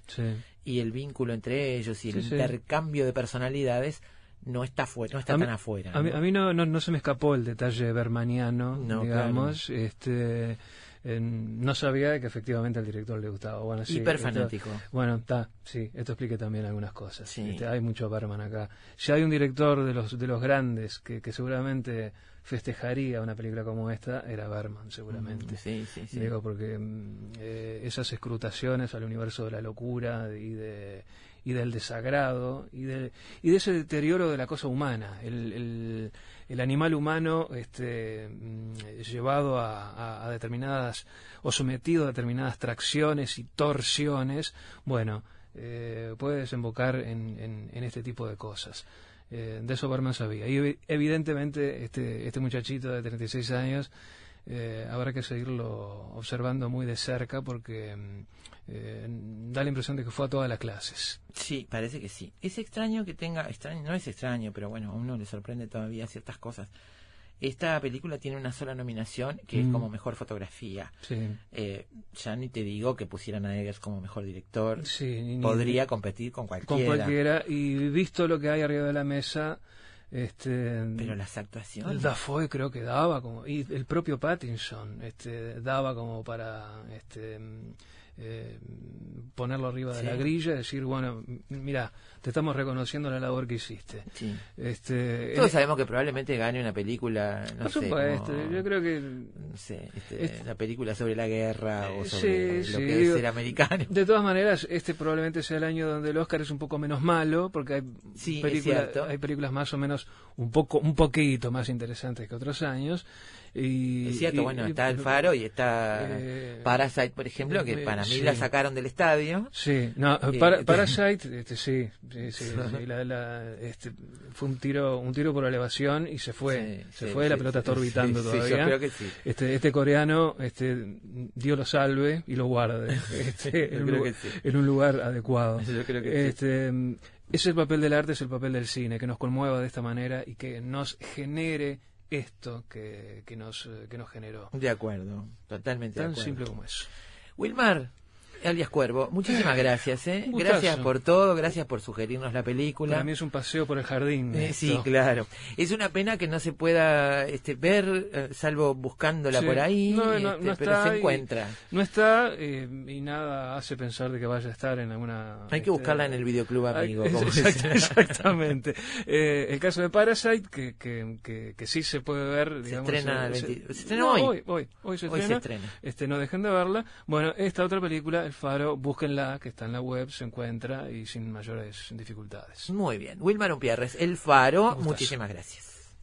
Y el vínculo entre ellos y el intercambio de personalidades no está, no está A mí- tan afuera. A mí, ¿no? a mí no, no, no se me escapó el detalle bermaniano, No, digamos. Este, eh, no sabía que efectivamente al director le gustaba. Bueno, sí, esto- bueno, está, sí, esto explica también algunas cosas. Sí. Este, hay mucho Berman acá. Ya hay un director de los de los grandes que, que seguramente festejaría una película como esta, era Berman, seguramente. Mm, Sí, sí, sí. Digo, porque mm, eh, esas escrutaciones al universo de la locura y de y del desagrado y de, y de ese deterioro de la cosa humana, el, el, animal humano este, mm, llevado a, a- determinadas o sometido a determinadas tracciones y torsiones, bueno, eh, puede desembocar en, en- este tipo de cosas. Eh, de eso Berman sabía. Y evi- evidentemente este, este muchachito de 36 años eh, habrá que seguirlo observando muy de cerca porque mm, eh, da la impresión de que fue a todas las clases. Sí, parece que sí. Es extraño que tenga, extraño, no es extraño, pero bueno, a uno le sorprende todavía ciertas cosas. Esta película tiene una sola nominación, que es Mm. como mejor fotografía. Sí, Eh, ya ni te digo que pusieran a Eggers como mejor director. sí ni- ni- Podría competir con con cualquiera. cualquiera y visto lo que hay arriba de la mesa, este Pero las actuaciones. el Dafoe creo que daba como y el propio Pattinson este daba como para este eh, ponerlo arriba de Sí. la grilla y decir bueno mira te estamos reconociendo la labor que hiciste Sí. este Todos en- sabemos que probablemente gane una película, no sé, supuesto como- yo creo que no sé, este, Este- la película sobre la guerra o Eh, sobre sí, lo que digo- es ser americano. De todas maneras, este probablemente sea el año donde el Oscar es un poco menos malo, porque hay, cierto. hay películas más o menos un poco, un poquito más interesantes que otros años. Y, Es cierto, y- bueno, y- está el faro y está Eh, Parasite, por ejemplo, que eh, para mí sí. la sacaron del estadio. Sí, no, Eh, para, este- Parasite, este, sí, sí, [laughs] la- la- este, fue un tiro, un tiro por elevación y se fue, se fue, la pelota está orbitando sí, sí, todavía. yo creo que sí. Este, este coreano, este, Dios lo salve y lo guarde, [laughs] este, en, un en un lugar adecuado. Yo creo que sí. este, Es el papel del arte, es el papel del cine, que nos conmueva de esta manera y que nos genere esto que, que nos, eh, que nos generó. De acuerdo, totalmente de Tan acuerdo. simple como eso. Wilmar, alias Cuervo, muchísimas gracias, ¿eh? Gracias por todo, gracias por sugerirnos la película. Para mí es un paseo por el jardín. Eh, sí, claro. Es una pena que no se pueda este, ver, eh, salvo buscándola Sí. por ahí, No, no, este, no pero se y- encuentra. No está eh, y nada hace pensar de que vaya a estar en alguna... Hay que este, buscarla en el videoclub amigo. como [laughs] exact- exactamente. El caso de Parasite, que, que, que, que sí se puede ver, Se digamos... estrena eh, el se- 20 se estrena hoy. hoy. Hoy, hoy se Hoy estrena. se estrena. Este, no dejen de verla. Bueno, esta otra película, El Faro, búsquenla, que está en la web, se encuentra y sin mayores dificultades. Muy bien. Wilmar Umpierres, El Faro, muchísimas gracias.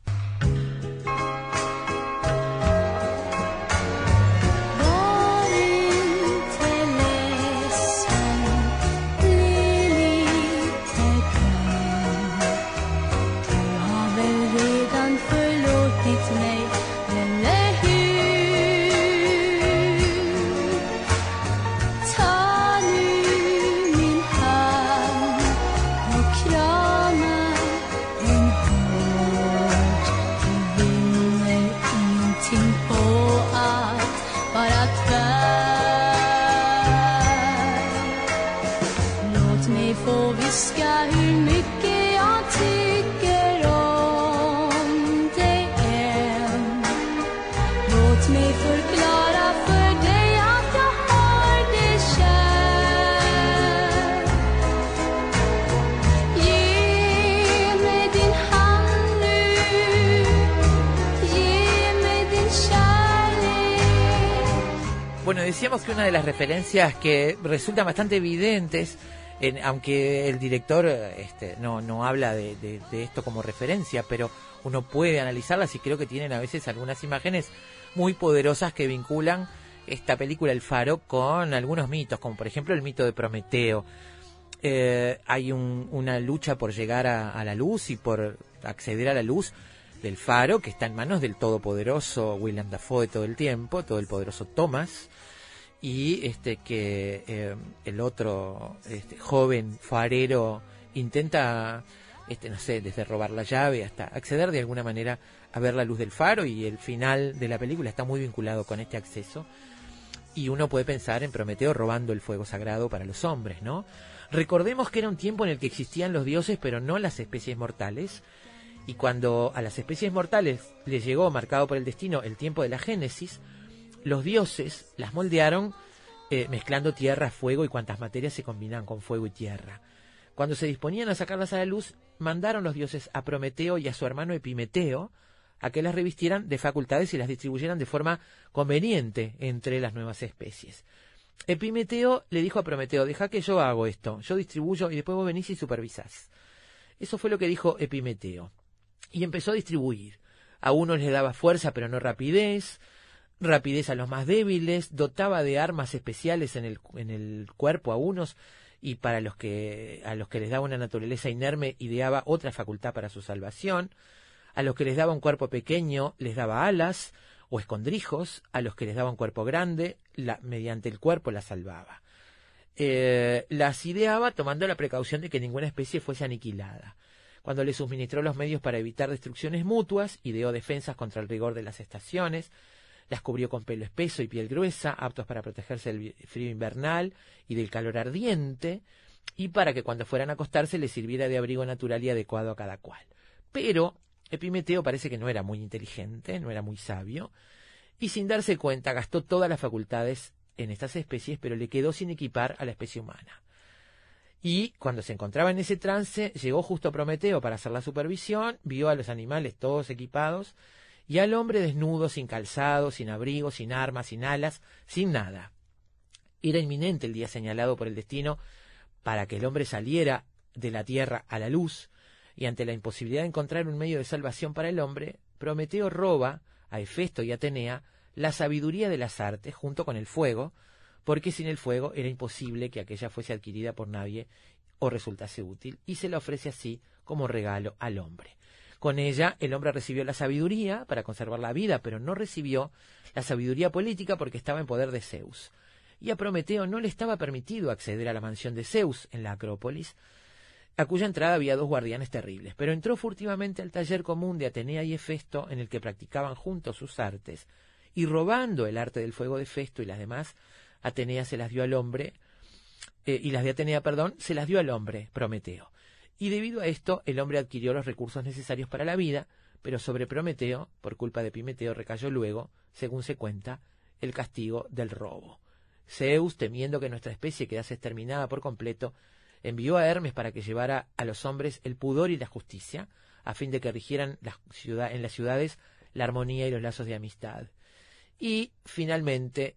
Bueno, decíamos que una de las referencias que resultan bastante evidentes, en- aunque el director este, no, no habla de, esto como referencia, pero uno puede analizarlas y creo que tienen a veces algunas imágenes muy poderosas que vinculan esta película El Faro con algunos mitos, como por ejemplo el mito de Prometeo. Eh, hay un- una lucha por llegar a la luz y por acceder a la luz del faro que está en manos del todopoderoso William Dafoe todo el tiempo, todo el poderoso Thomas y este que eh, el otro este, joven farero intenta este no sé desde robar la llave hasta acceder de alguna manera a ver la luz del faro y el final de la película está muy vinculado con este acceso y uno puede pensar en Prometeo robando el fuego sagrado para los hombres, ¿no? Recordemos que era un tiempo en el que existían los dioses, pero no las especies mortales. Y cuando a las especies mortales les llegó, marcado por el destino, el tiempo de la Génesis, los dioses las moldearon eh, mezclando tierra, fuego y cuantas materias se combinan con fuego y tierra. Cuando se disponían a sacarlas a la luz, mandaron los dioses a Prometeo y a su hermano Epimeteo a que las revistieran de facultades y las distribuyeran de forma conveniente entre las nuevas especies. Epimeteo le dijo a Prometeo, deja que yo hago esto, yo distribuyo y después vos venís y supervisás. Eso fue lo que dijo Epimeteo. Y empezó a distribuir. A unos les daba fuerza pero no rapidez, rapidez a los más débiles, dotaba de armas especiales en el, cuerpo a unos y para los que a los que les daba una naturaleza inerme ideaba otra facultad para su salvación, a los que les daba un cuerpo pequeño les daba alas o escondrijos, a los que les daba un cuerpo grande, mediante el cuerpo la salvaba. Eh, las ideaba tomando la precaución de que ninguna especie fuese aniquilada. Cuando le suministró los medios para evitar destrucciones mutuas, ideó defensas contra el rigor de las estaciones, las cubrió con pelo espeso y piel gruesa, aptos para protegerse del frío invernal y del calor ardiente, y para que cuando fueran a acostarse les sirviera de abrigo natural y adecuado a cada cual. Pero Epimeteo parece que no era muy inteligente, no era muy sabio, y sin darse cuenta gastó todas las facultades en estas especies, pero le quedó sin equipar a la especie humana. Y cuando se encontraba en ese trance, llegó justo Prometeo para hacer la supervisión, vio a los animales todos equipados, y al hombre desnudo, sin calzado, sin abrigo, sin armas, sin alas, sin nada. Era inminente el día señalado por el destino para que el hombre saliera de la tierra a la luz, y ante la imposibilidad de encontrar un medio de salvación para el hombre, Prometeo roba a Hefesto y Atenea la sabiduría de las artes junto con el fuego, porque sin el fuego era imposible que aquella fuese adquirida por nadie o resultase útil, y se la ofrece así como regalo al hombre. Con ella el hombre recibió la sabiduría para conservar la vida, pero no recibió la sabiduría política porque estaba en poder de Zeus. Y a Prometeo no le estaba permitido acceder a la mansión de Zeus en la Acrópolis, a cuya entrada había dos guardianes terribles, pero entró furtivamente al taller común de Atenea y Hefesto en el que practicaban juntos sus artes, y robando el arte del fuego de Festo y las demás, Atenea se las dio al hombre, eh, y las de Atenea, perdón, se las dio al hombre, Prometeo. Y debido a esto, el hombre adquirió los recursos necesarios para la vida, pero sobre Prometeo, por culpa de Epimeteo, recayó luego, según se cuenta, el castigo del robo. Zeus, temiendo que nuestra especie quedase exterminada por completo, envió a Hermes para que llevara a los hombres el pudor y la justicia, a fin de que rigieran las ciudad- en las ciudades la armonía y los lazos de amistad. Y, finalmente,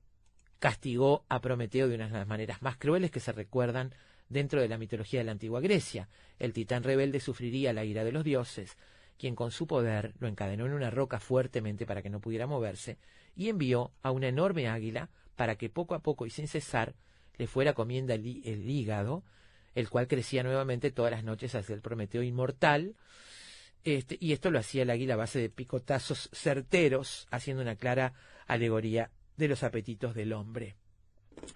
castigó a Prometeo de una de las maneras más crueles que se recuerdan dentro de la mitología de la antigua Grecia. El titán rebelde sufriría la ira de los dioses, quien con su poder lo encadenó en una roca fuertemente para que no pudiera moverse, y envió a una enorme águila para que poco a poco y sin cesar le fuera comiendo el, el hígado, el cual crecía nuevamente todas las noches hacia el Prometeo inmortal, este, y esto lo hacía el águila a base de picotazos certeros, haciendo una clara alegoría de los apetitos del hombre.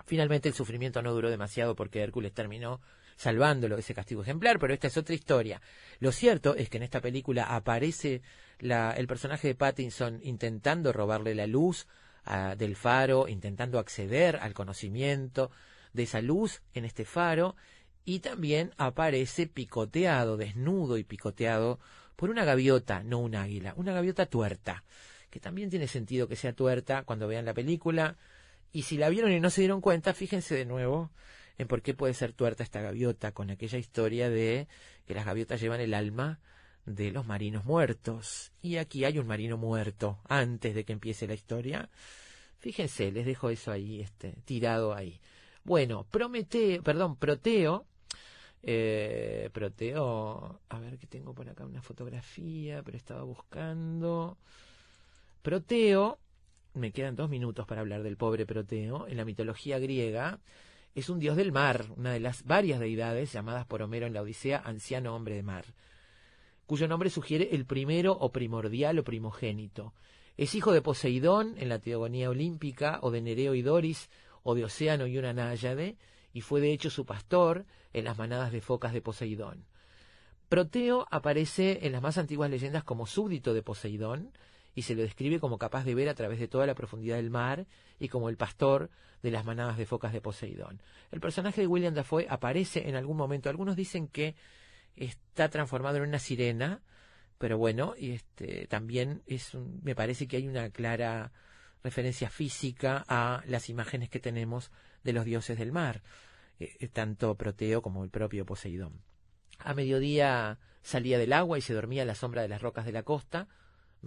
Finalmente el sufrimiento no duró demasiado porque Hércules terminó salvándolo de ese castigo ejemplar, pero esta es otra historia. Lo cierto es que en esta película aparece la- el personaje de Pattinson intentando robarle la luz del faro, intentando acceder al conocimiento de esa luz en este faro, y también aparece picoteado, desnudo y picoteado por una gaviota, no un águila, una gaviota tuerta, que también tiene sentido que sea tuerta cuando vean la película, y si la vieron y no se dieron cuenta, fíjense de nuevo en por qué puede ser tuerta esta gaviota, con aquella historia de que las gaviotas llevan el alma de los marinos muertos. Y aquí hay un marino muerto antes de que empiece la historia. Fíjense, les dejo eso ahí, este, tirado ahí. Bueno, Prometeo, perdón, Proteo, eh, Proteo, a ver que tengo por acá una fotografía, pero estaba buscando. Proteo, me quedan dos minutos para hablar del pobre Proteo, en la mitología griega, es un dios del mar, una de las varias deidades llamadas por Homero en la Odisea anciano hombre de mar, cuyo nombre sugiere el primero o primordial o primogénito. Es hijo de Poseidón en la teogonía olímpica, o de Nereo y Doris, o de Océano y una náyade, y fue de hecho su pastor en las manadas de focas de Poseidón. Proteo aparece en las más antiguas leyendas como súbdito de Poseidón, y se lo describe como capaz de ver a través de toda la profundidad del mar y como el pastor de las manadas de focas de Poseidón. El personaje de William Dafoe aparece en algún momento. Algunos dicen que está transformado en una sirena, pero bueno, y este también es un- me parece que hay una clara referencia física a las imágenes que tenemos de los dioses del mar, eh, eh, tanto Proteo como el propio Poseidón. A mediodía salía del agua y se dormía a la sombra de las rocas de la costa,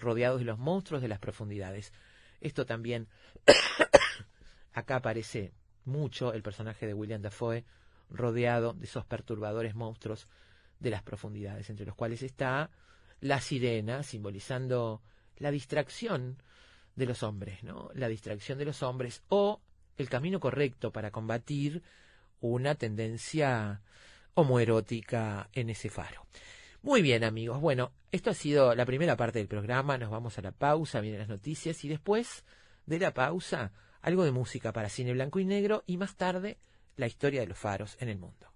rodeados de los monstruos de las profundidades. Esto también [coughs] acá aparece mucho el personaje de William Dafoe rodeado de esos perturbadores monstruos de las profundidades, entre los cuales está la sirena, simbolizando la distracción de los hombres, ¿no? La distracción de los hombres o el camino correcto para combatir una tendencia homoerótica en ese faro. Muy bien, amigos. Bueno, esto ha sido la primera parte del programa. Nos vamos a la pausa, vienen las noticias y después de la pausa, algo de música para cine blanco y negro y más tarde, la historia de los faros en el mundo.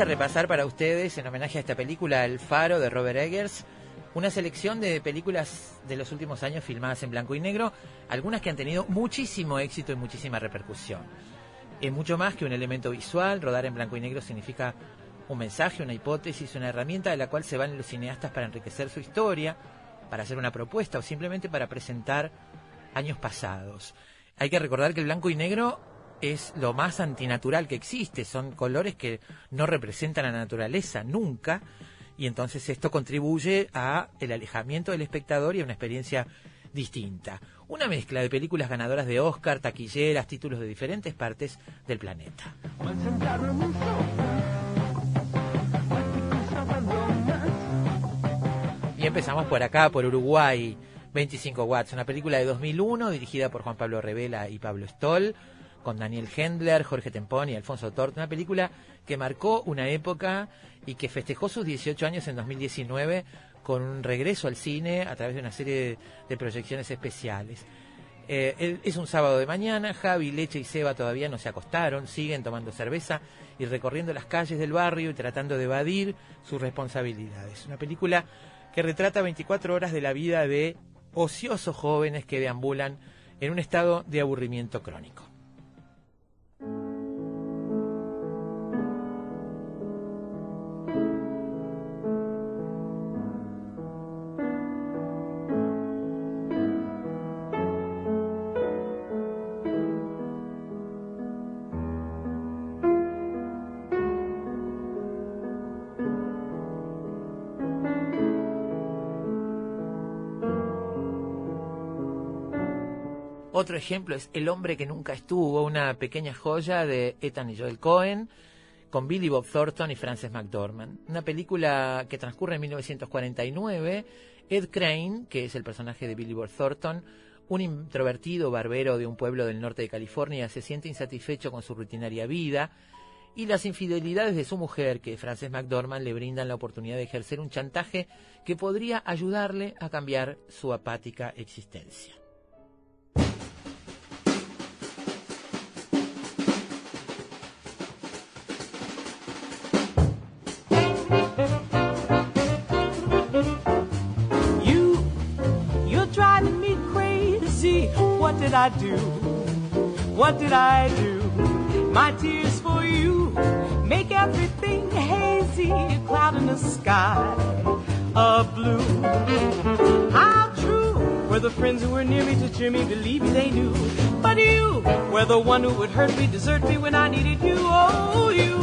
A repasar para ustedes, en homenaje a esta película, El Faro de Robert Eggers, una selección de películas de los últimos años filmadas en blanco y negro, algunas que han tenido muchísimo éxito y muchísima repercusión. Es mucho más que un elemento visual, rodar en blanco y negro significa un mensaje, una hipótesis, una herramienta de la cual se van los cineastas para enriquecer su historia, para hacer una propuesta o simplemente para presentar años pasados. Hay que recordar que el blanco y negro es lo más antinatural que existe, son colores que no representan la naturaleza nunca y entonces esto contribuye a el alejamiento del espectador y a una experiencia distinta. Una mezcla de películas ganadoras de Oscar, taquilleras, títulos de diferentes partes del planeta. Y empezamos por acá, por Uruguay. 25 Watts, una película de 2001 dirigida por Juan Pablo Revela y Pablo Stoll, con Daniel Hendler, Jorge Tempón y Alfonso Tort. Una película que marcó una época y que festejó sus 18 años en 2019 con un regreso al cine a través de una serie de, proyecciones especiales. Eh, es un sábado de mañana, Javi, Leche y Seba todavía no se acostaron, siguen tomando cerveza y recorriendo las calles del barrio y tratando de evadir sus responsabilidades. Una película que retrata 24 horas de la vida de ociosos jóvenes que deambulan en un estado de aburrimiento crónico. Otro ejemplo es El hombre que nunca estuvo, una pequeña joya de Ethan y Joel Cohen, con Billy Bob Thornton y Frances McDormand. Una película que transcurre en 1949. Ed Crane, que es el personaje de Billy Bob Thornton, un introvertido barbero de un pueblo del norte de California, se siente insatisfecho con su rutinaria vida y las infidelidades de su mujer, que Frances McDormand le brindan la oportunidad de ejercer un chantaje que podría ayudarle a cambiar su apática existencia. Did I do? What did I do? My tears for you make everything hazy, a cloud in the sky of blue. How true were the friends who were near me to cheer me, believe me they knew. But you were the one who would hurt me, desert me when I needed you. Oh, you,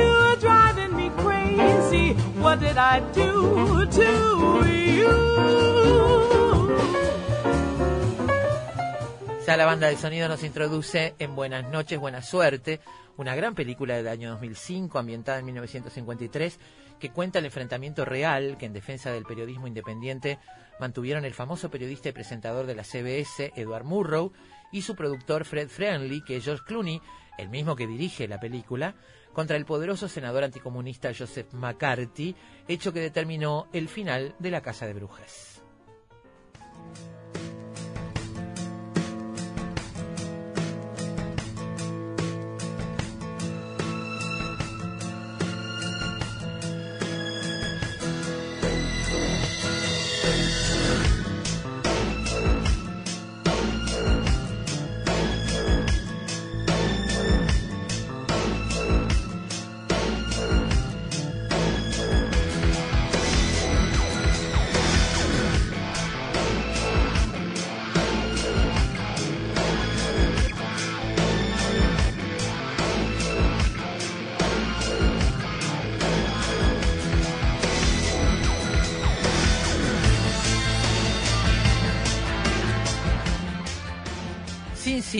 you're driving me crazy. What did I do to you? Ya la banda de sonido nos introduce en Buenas noches, buena suerte, una gran película del año 2005 ambientada en 1953 que cuenta el enfrentamiento real que en defensa del periodismo independiente mantuvieron el famoso periodista y presentador de la CBS, Edward Murrow, y su productor Fred Friendly, que es George Clooney, el mismo que dirige la película, contra el poderoso senador anticomunista Joseph McCarthy, hecho que determinó el final de la Casa de Brujas.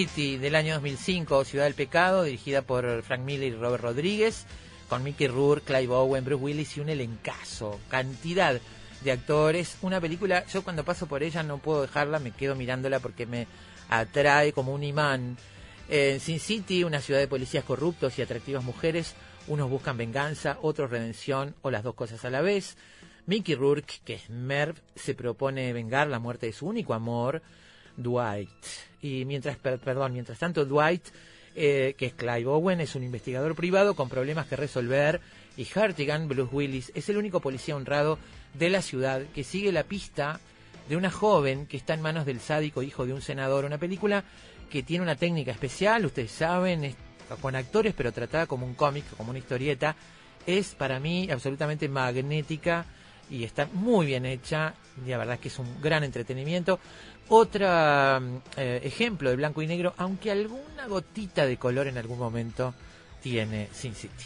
City del año 2005, Ciudad del Pecado, dirigida por Frank Miller y Robert Rodríguez, con Mickey Rourke, Clive Owen, Bruce Willis y un elencazo, cantidad de actores. Una película, yo cuando paso por ella no puedo dejarla, me quedo mirándola porque me atrae como un imán. En Sin City, una ciudad de policías corruptos y atractivas mujeres, unos buscan venganza, otros redención o las dos cosas a la vez. Mickey Rourke, que es Merv, se propone vengar la muerte de su único amor, Dwight. Y mientras, per- perdón, mientras tanto Dwight eh, que es Clive Owen, es un investigador privado con problemas que resolver, y Hartigan, Bruce Willis, es el único policía honrado de la ciudad que sigue la pista de una joven que está en manos del sádico hijo de un senador. Una película que tiene una técnica especial, ustedes saben, es con actores, pero tratada como un cómic, como una historieta. Es para mí absolutamente magnética y está muy bien hecha. La verdad es que es un gran entretenimiento. Otro eh, ejemplo de blanco y negro, aunque alguna gotita de color en algún momento tiene Sin City.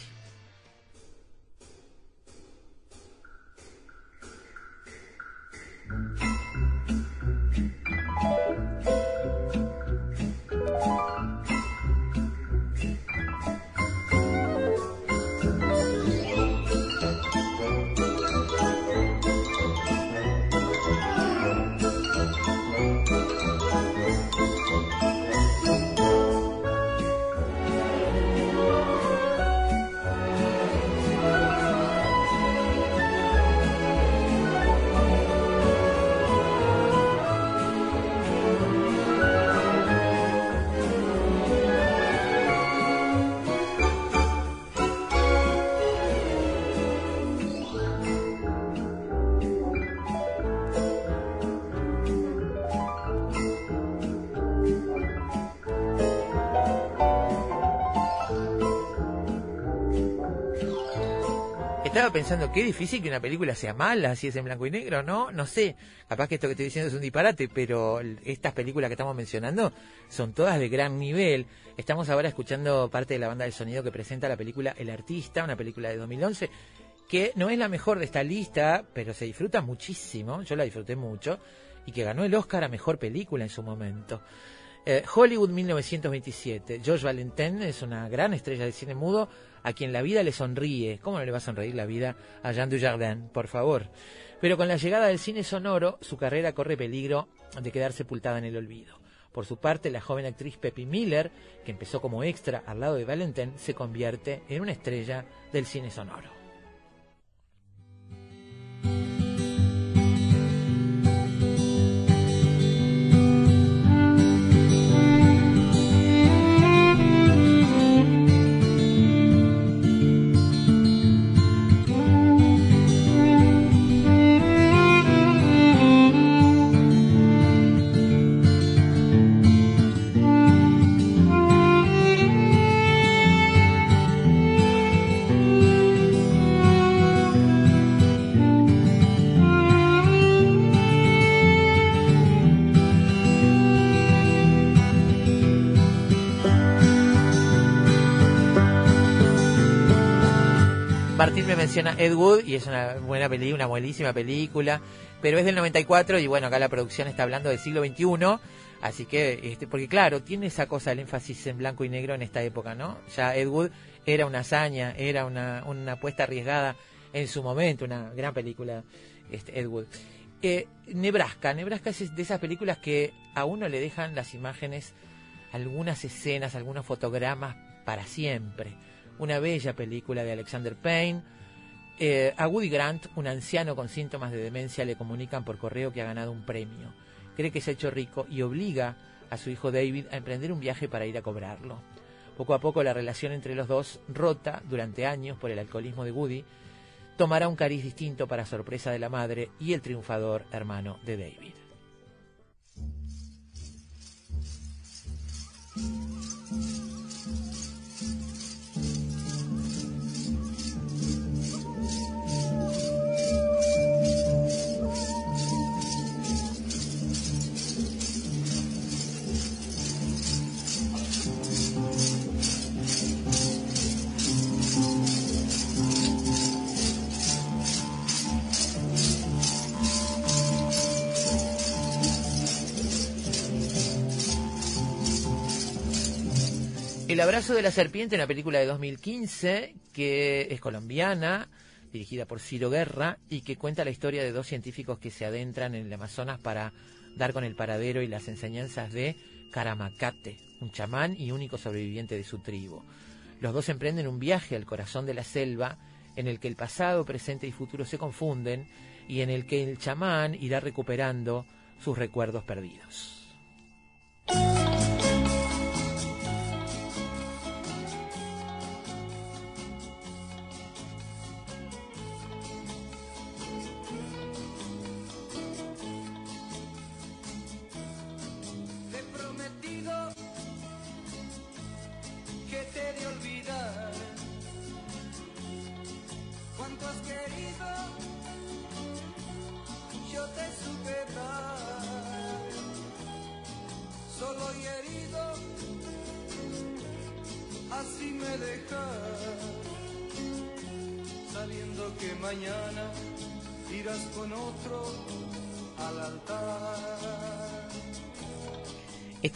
Pensando, qué difícil que una película sea mala si es en blanco y negro, ¿no? No sé, capaz que esto que estoy diciendo es un disparate, pero estas películas que estamos mencionando son todas de gran nivel. Estamos ahora escuchando parte de la banda de sonido que presenta la película El Artista, una película de 2011, que no es la mejor de esta lista, pero se disfruta muchísimo, yo la disfruté mucho, y que ganó el Oscar a Mejor Película en su momento. Eh, Hollywood 1927. George Valentin es una gran estrella de cine mudo a quien la vida le sonríe. ¿Cómo no le va a sonreír la vida a Jean Dujardin? Por favor. Pero con la llegada del cine sonoro, su carrera corre peligro de quedar sepultada en el olvido. Por su parte, la joven actriz Peppy Miller, que empezó como extra al lado de Valentin, se convierte en una estrella del cine sonoro. Menciona y es una buena película, una buenísima película, pero es del 94 y bueno, acá la producción está hablando del siglo XXI, así que, este, porque claro, tiene esa cosa del énfasis en blanco y negro en esta época, ¿no? Ya Ed era una hazaña, era una, una apuesta arriesgada en su momento, una gran película, este, Ed. Eh, Nebraska, Nebraska es de esas películas que a uno le dejan las imágenes, algunas escenas, algunos fotogramas para siempre una bella película de Alexander Payne. Eh, a Woody Grant, un anciano con síntomas de demencia, le comunican por correo que ha ganado un premio. Cree que se ha hecho rico y obliga a su hijo David a emprender un viaje para ir a cobrarlo. Poco a poco la relación entre los dos, rota durante años por el alcoholismo de Woody, tomará un cariz distinto para sorpresa de la madre y el triunfador hermano de David. El abrazo de la serpiente, una película de 2015 que es colombiana, dirigida por Ciro Guerra y que cuenta la historia de dos científicos que se adentran en el Amazonas para dar con el paradero y las enseñanzas de Caramacate, un chamán y único sobreviviente de su tribu. Los dos emprenden un viaje al corazón de la selva en el que el pasado, presente y futuro se confunden y en el que el chamán irá recuperando sus recuerdos perdidos.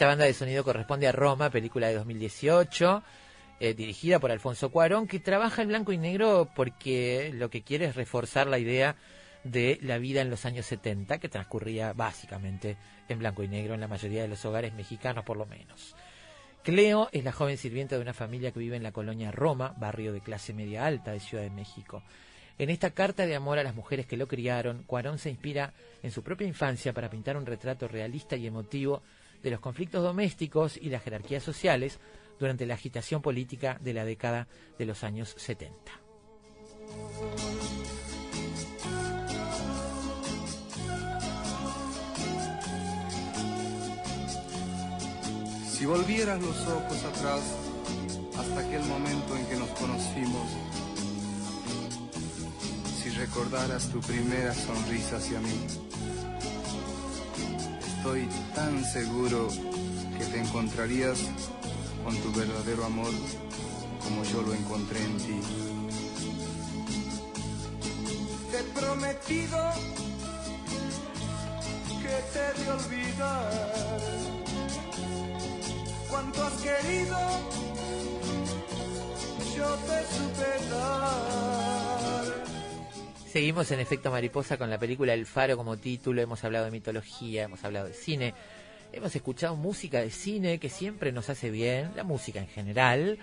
Esta banda de sonido corresponde a Roma, película de 2018, eh, dirigida por Alfonso Cuarón, que trabaja en blanco y negro porque lo que quiere es reforzar la idea de la vida en los años 70, que transcurría básicamente en blanco y negro en la mayoría de los hogares mexicanos por lo menos. Cleo es la joven sirvienta de una familia que vive en la colonia Roma, barrio de clase media alta de Ciudad de México. En esta carta de amor a las mujeres que lo criaron, Cuarón se inspira en su propia infancia para pintar un retrato realista y emotivo de los conflictos domésticos y las jerarquías sociales durante la agitación política de la década de los años 70. Si volvieras los ojos atrás hasta aquel momento en que nos conocimos, si recordaras tu primera sonrisa hacia mí, estoy tan seguro que te encontrarías con tu verdadero amor como yo lo encontré en ti. Te he prometido que te he de olvidar cuánto has querido, yo te supe. Seguimos en efecto mariposa con la película El Faro como título, hemos hablado de mitología, hemos hablado de cine, hemos escuchado música de cine que siempre nos hace bien, la música en general.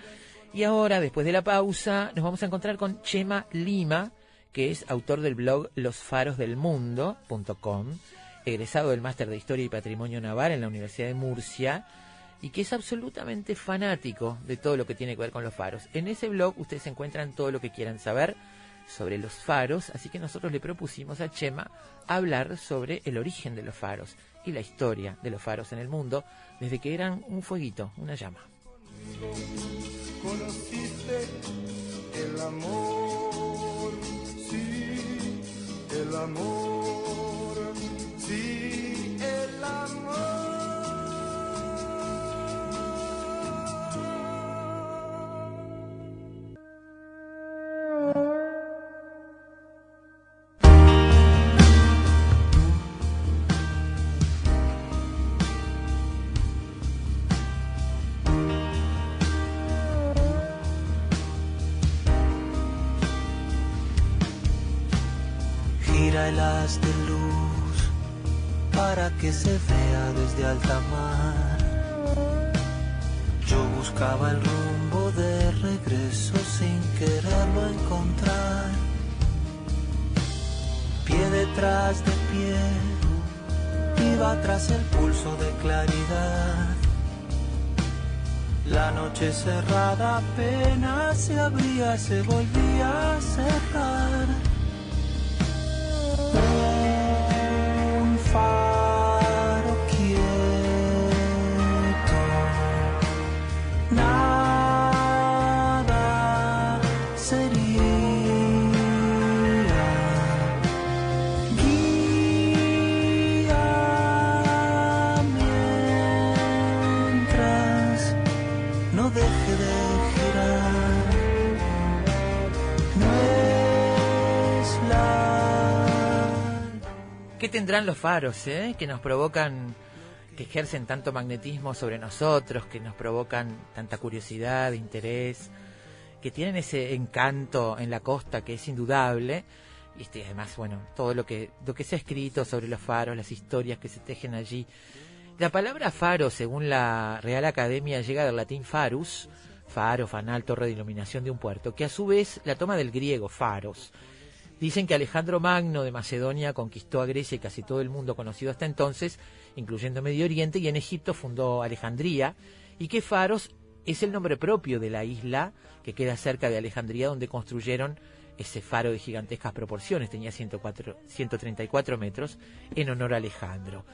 Y ahora, después de la pausa, nos vamos a encontrar con Chema Lima, que es autor del blog losfarosdelmundo.com, egresado del Máster de Historia y Patrimonio Naval en la Universidad de Murcia, y que es absolutamente fanático de todo lo que tiene que ver con los faros. En ese blog ustedes encuentran todo lo que quieran saber sobre los faros, así que nosotros le propusimos a Chema hablar sobre el origen de los faros y la historia de los faros en el mundo desde que eran un fueguito, una llama. Conociste el amor, sí, el amor, De luz para que se vea desde alta mar. Yo buscaba el rumbo de regreso sin quererlo encontrar. Pie detrás de pie, iba tras el pulso de claridad. La noche cerrada apenas se abría, se volvía a cerrar. Tendrán los faros, eh? Que nos provocan, que ejercen tanto magnetismo sobre nosotros, que nos provocan tanta curiosidad, interés, que tienen ese encanto en la costa que es indudable. Y este, además, bueno, todo lo que, lo que se ha escrito sobre los faros, las historias que se tejen allí. La palabra faro, según la Real Academia, llega del latín farus, faro, fanal, torre de iluminación de un puerto, que a su vez la toma del griego faros. Dicen que Alejandro Magno de Macedonia conquistó a Grecia y casi todo el mundo conocido hasta entonces, incluyendo Medio Oriente, y en Egipto fundó Alejandría, y que Faros es el nombre propio de la isla que queda cerca de Alejandría, donde construyeron ese faro de gigantescas proporciones, tenía 104 134 metros, en honor a Alejandro.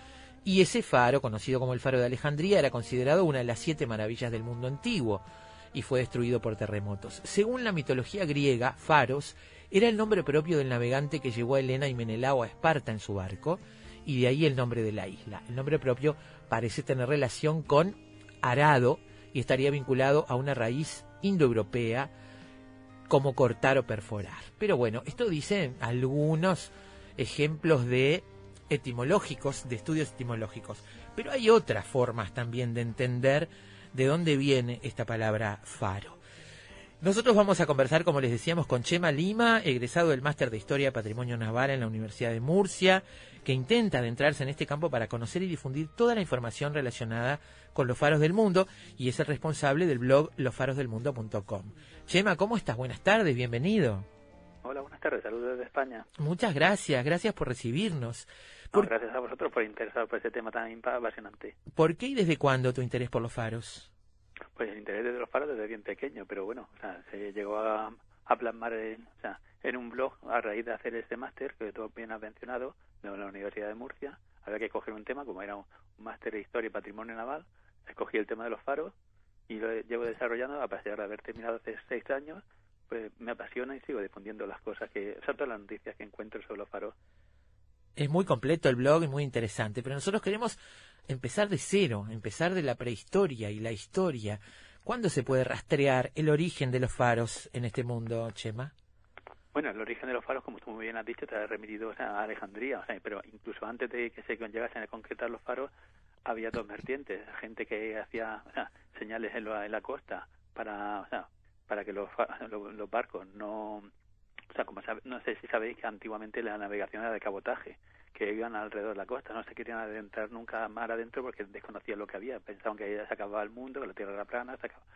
Y ese faro, conocido como el faro de Alejandría, era considerado una de las siete maravillas del mundo antiguo y fue destruido por terremotos. Según la mitología griega, Faros Era el nombre propio del navegante que llevó a Elena y Menelao a Esparta en su barco, y de ahí el nombre de la isla. El nombre propio parece tener relación con arado y estaría vinculado a una raíz indoeuropea como cortar o perforar. Pero bueno, esto dicen algunos ejemplos de etimológicos, de estudios etimológicos. Pero hay otras formas también de entender de dónde viene esta palabra faro. Nosotros vamos a conversar, como les decíamos, con Chema Lima, egresado del Máster de Historia y Patrimonio Naval en la Universidad de Murcia, que intenta adentrarse en este campo para conocer y difundir toda la información relacionada con los faros del mundo y es el responsable del blog losfarosdelmundo.com. Chema, ¿cómo estás? Buenas tardes, bienvenido. Hola, buenas tardes, saludos desde España. Muchas gracias, gracias por recibirnos. No, ¿Por, gracias a vosotros por interesar por este tema tan apasionante. ¿Por qué y desde cuándo tu interés por los faros? Pues el interés de los faros desde bien pequeño, pero bueno, o sea, se llegó a, a plasmar en, o sea, en un blog a raíz de hacer este máster que tú bien has mencionado de la Universidad de Murcia. Había que coger un tema, como era un, máster de Historia y Patrimonio Naval, escogí el tema de los faros y lo llevo desarrollando a pesar de haber terminado hace seis años, pues me apasiona y sigo difundiendo las cosas que, o sea, todas las noticias que encuentro sobre los faros. Es muy completo el blog y muy interesante, pero nosotros queremos empezar de cero, empezar de la prehistoria y la historia. ¿Cuándo se puede rastrear el origen de los faros en este mundo, Chema? Bueno, el origen de los faros, como tú muy bien has dicho, te ha remitido a Alejandría, pero incluso antes de que se llegasen a concretar los faros, había dos vertientes, gente que hacía señales en la, en la costa para, o sea, para que los, los barcos no, o sea, como sabe- no sé si sabéis que antiguamente la navegación era de cabotaje, que iban alrededor de la costa, no se querían adentrar nunca mar adentro porque desconocían lo que había, pensaban que ahí se acababa el mundo, que la tierra era plana, se acababa.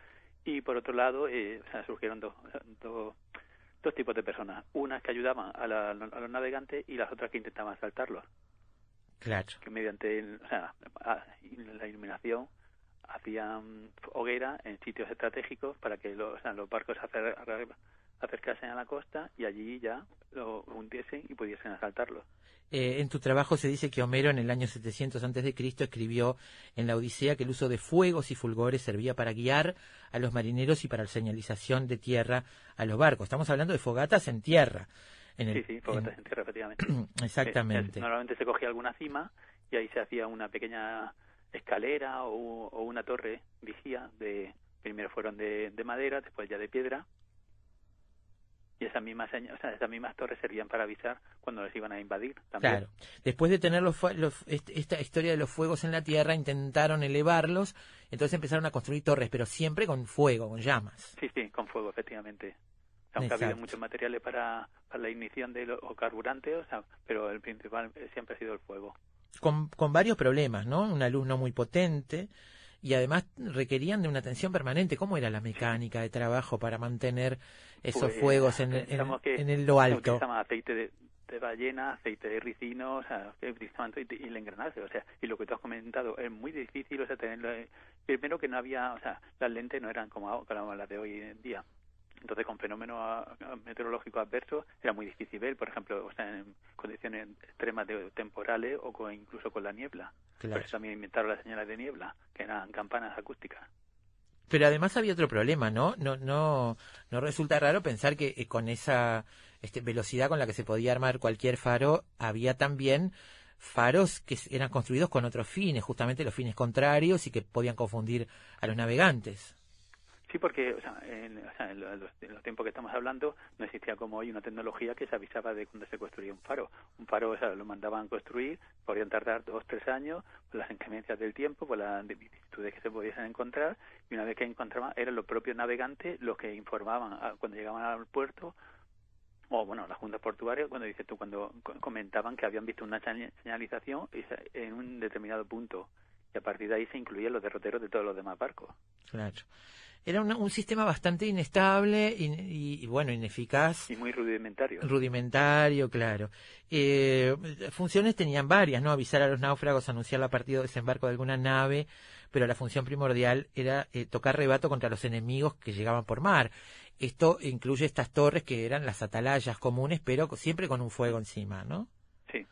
Y por otro lado, eh, o sea, surgieron dos, dos, dos tipos de personas, unas que ayudaban a, la- a los navegantes y las otras que intentaban saltarlos, Claro. que mediante o sea, la iluminación hacían hoguera en sitios estratégicos para que los, o sea, los barcos se acer- acercasen a la costa y allí ya lo hundiesen y pudiesen asaltarlo. Eh, en tu trabajo se dice que Homero en el año 700 antes de Cristo escribió en la Odisea que el uso de fuegos y fulgores servía para guiar a los marineros y para la señalización de tierra a los barcos. Estamos hablando de fogatas en tierra. En el- Sí, sí, fogatas en- en tierra, efectivamente. [clears throat] Exactamente. Eh, normalmente se cogía alguna cima y ahí se hacía una pequeña escalera o, o una torre vigía de primero fueron de, de madera, después ya de piedra y esas mismas o sea, esas mismas torres servían para avisar cuando les iban a invadir también. Claro. Después de tener los, los- est- esta historia de los fuegos en la tierra, intentaron elevarlos, entonces empezaron a construir torres, pero siempre con fuego, con llamas. Sí, sí, con fuego, efectivamente. Aunque ha habido Exacto. muchos materiales para, para la ignición de los o carburantes, o sea, pero el principal siempre ha sido el fuego. Con, con varios problemas, ¿no? Una luz no muy potente y además requerían de una atención permanente. ¿Cómo era la mecánica de trabajo para mantener esos Pues, fuegos en, que en el lo alto? Aceite de, de ballena, aceite de ricino, o sea, que utilizaban aceite y el engranaje, o sea, y lo que tú has comentado, es muy difícil, o sea, tenerlo. eh, Primero que no había, o sea, las lentes no eran como, como las de hoy en día. Entonces, con fenómenos meteorológicos adversos, era muy difícil ver, por ejemplo, o sea, en condiciones extremas de, temporales o con, incluso con la niebla. Claro. Por eso también inventaron las señales de niebla, que eran campanas acústicas. Pero además había otro problema, ¿no? No, no, no resulta raro pensar que eh, con esa este, velocidad con la que se podía armar cualquier faro, había también faros que eran construidos con otros fines, justamente los fines contrarios y que podían confundir a los navegantes. Sí, porque o sea, en, o sea, en lo- en los, en los tiempos que estamos hablando no existía como hoy una tecnología que se avisaba de cuando se construía un faro. Un faro o sea, lo mandaban construir, podían tardar dos tres años por las inclemencias del tiempo, por las vicisitudes que se pudiesen encontrar, y una vez que encontraban, eran los propios navegantes los que informaban a- cuando llegaban al puerto, o bueno, las juntas portuarias, cuando dices tú, cuando co- comentaban que habían visto una señal- señalización en un determinado punto, y a partir de ahí se incluían los derroteros de todos los demás barcos. Claro. Era una- un sistema bastante inestable y, y- y, bueno, ineficaz. Y muy rudimentario. Rudimentario, claro. Eh, funciones tenían varias, ¿no? Avisar a los náufragos, anunciar la partida o desembarco de alguna nave, pero la función primordial era eh, tocar rebato contra los enemigos que llegaban por mar. Esto incluye estas torres que eran las atalayas comunes, pero siempre con un fuego encima, ¿no? Sí,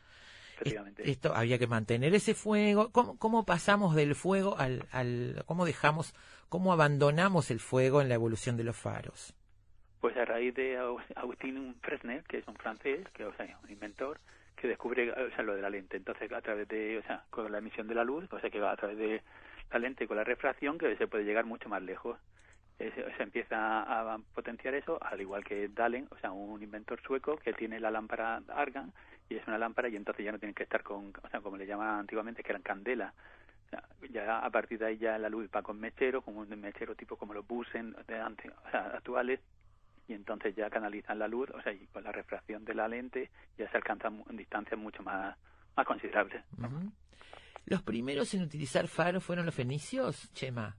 efectivamente. Esto había que mantener ese fuego. ¿Cómo, cómo pasamos del fuego al, al, cómo dejamos, cómo abandonamos el fuego en la evolución de los faros? Pues a raíz de Agustín Fresnel, que es un francés, que o sea, un inventor, que descubre o sea, lo de la lente. Entonces, a través de, o sea, con la emisión de la luz, o sea, que va a través de la lente con la refracción, que se puede llegar mucho más lejos. Se, empieza a potenciar eso, al igual que Dalen, o sea, un inventor sueco que tiene la lámpara Argan y es una lámpara y entonces ya no tienen que estar con, o sea, como le llamaban antiguamente, que eran candela. Ya a partir de ahí ya la luz va con mechero, con un mechero tipo como los busen de antes, o sea, actuales, y entonces ya canalizan la luz, o sea, y con la refracción de la lente ya se alcanzan distancias mucho más, más considerables. Los primeros en utilizar faros fueron los fenicios, Chema.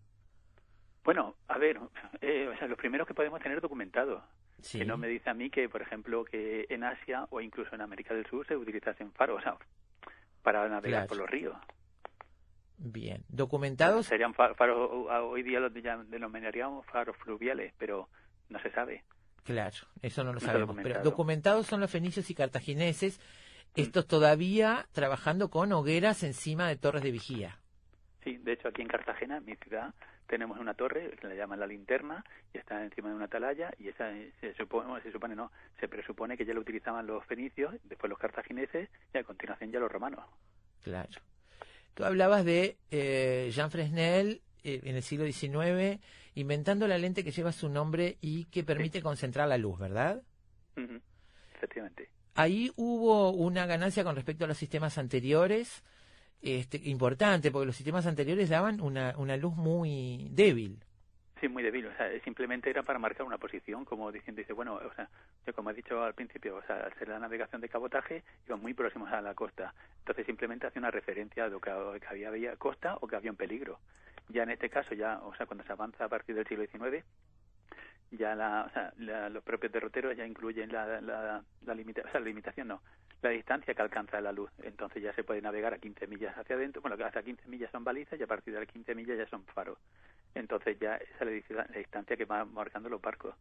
Bueno, a ver, eh, o sea, los primeros que podemos tener documentados. Sí. Que no me dice a mí que, por ejemplo, que en Asia o incluso en América del Sur se utilizasen faros, o sea, para navegar Claro. por los ríos. Bien. ¿Documentados? Serían fa- faros, o- a- hoy día los de- denominaríamos faros fluviales, pero no se sabe. Claro, eso no lo No sabemos. Pero documentado. documentados son los fenicios y cartagineses, estos todavía trabajando con hogueras encima de torres de vigía. Sí, de hecho aquí en Cartagena, en mi ciudad, tenemos una torre que la llaman la linterna y está encima de una atalaya y esa se supone, se supone no, se presupone que ya lo utilizaban los fenicios, después los cartagineses y a continuación ya los romanos. Claro. Tú hablabas de eh, Jean Fresnel eh, en el siglo XIX inventando la lente que lleva su nombre y que permite concentrar la luz, ¿verdad? Ujú, Efectivamente. Ahí hubo una ganancia con respecto a los sistemas anteriores, este, importante, porque los sistemas anteriores daban una, una luz muy débil. Sí, muy débil. O sea, simplemente era para marcar una posición, como diciendo, dice, bueno, o sea, yo como he dicho al principio, o sea, al ser la navegación de cabotaje, iban muy próximos a la costa. Entonces simplemente hace una referencia a lo que, había, había costa o que había un peligro. Ya en este caso, ya, o sea, cuando se avanza a partir del siglo XIX, ya la, o sea, la- los propios derroteros ya incluyen la, la, la, limita- o sea, la limitación, no, la distancia que alcanza la luz. Entonces ya se puede navegar a 15 millas hacia adentro. Bueno, que hasta 15 millas son balizas y a partir de las 15 millas ya son faros. Entonces ya esa es la, distancia que van marcando los barcos.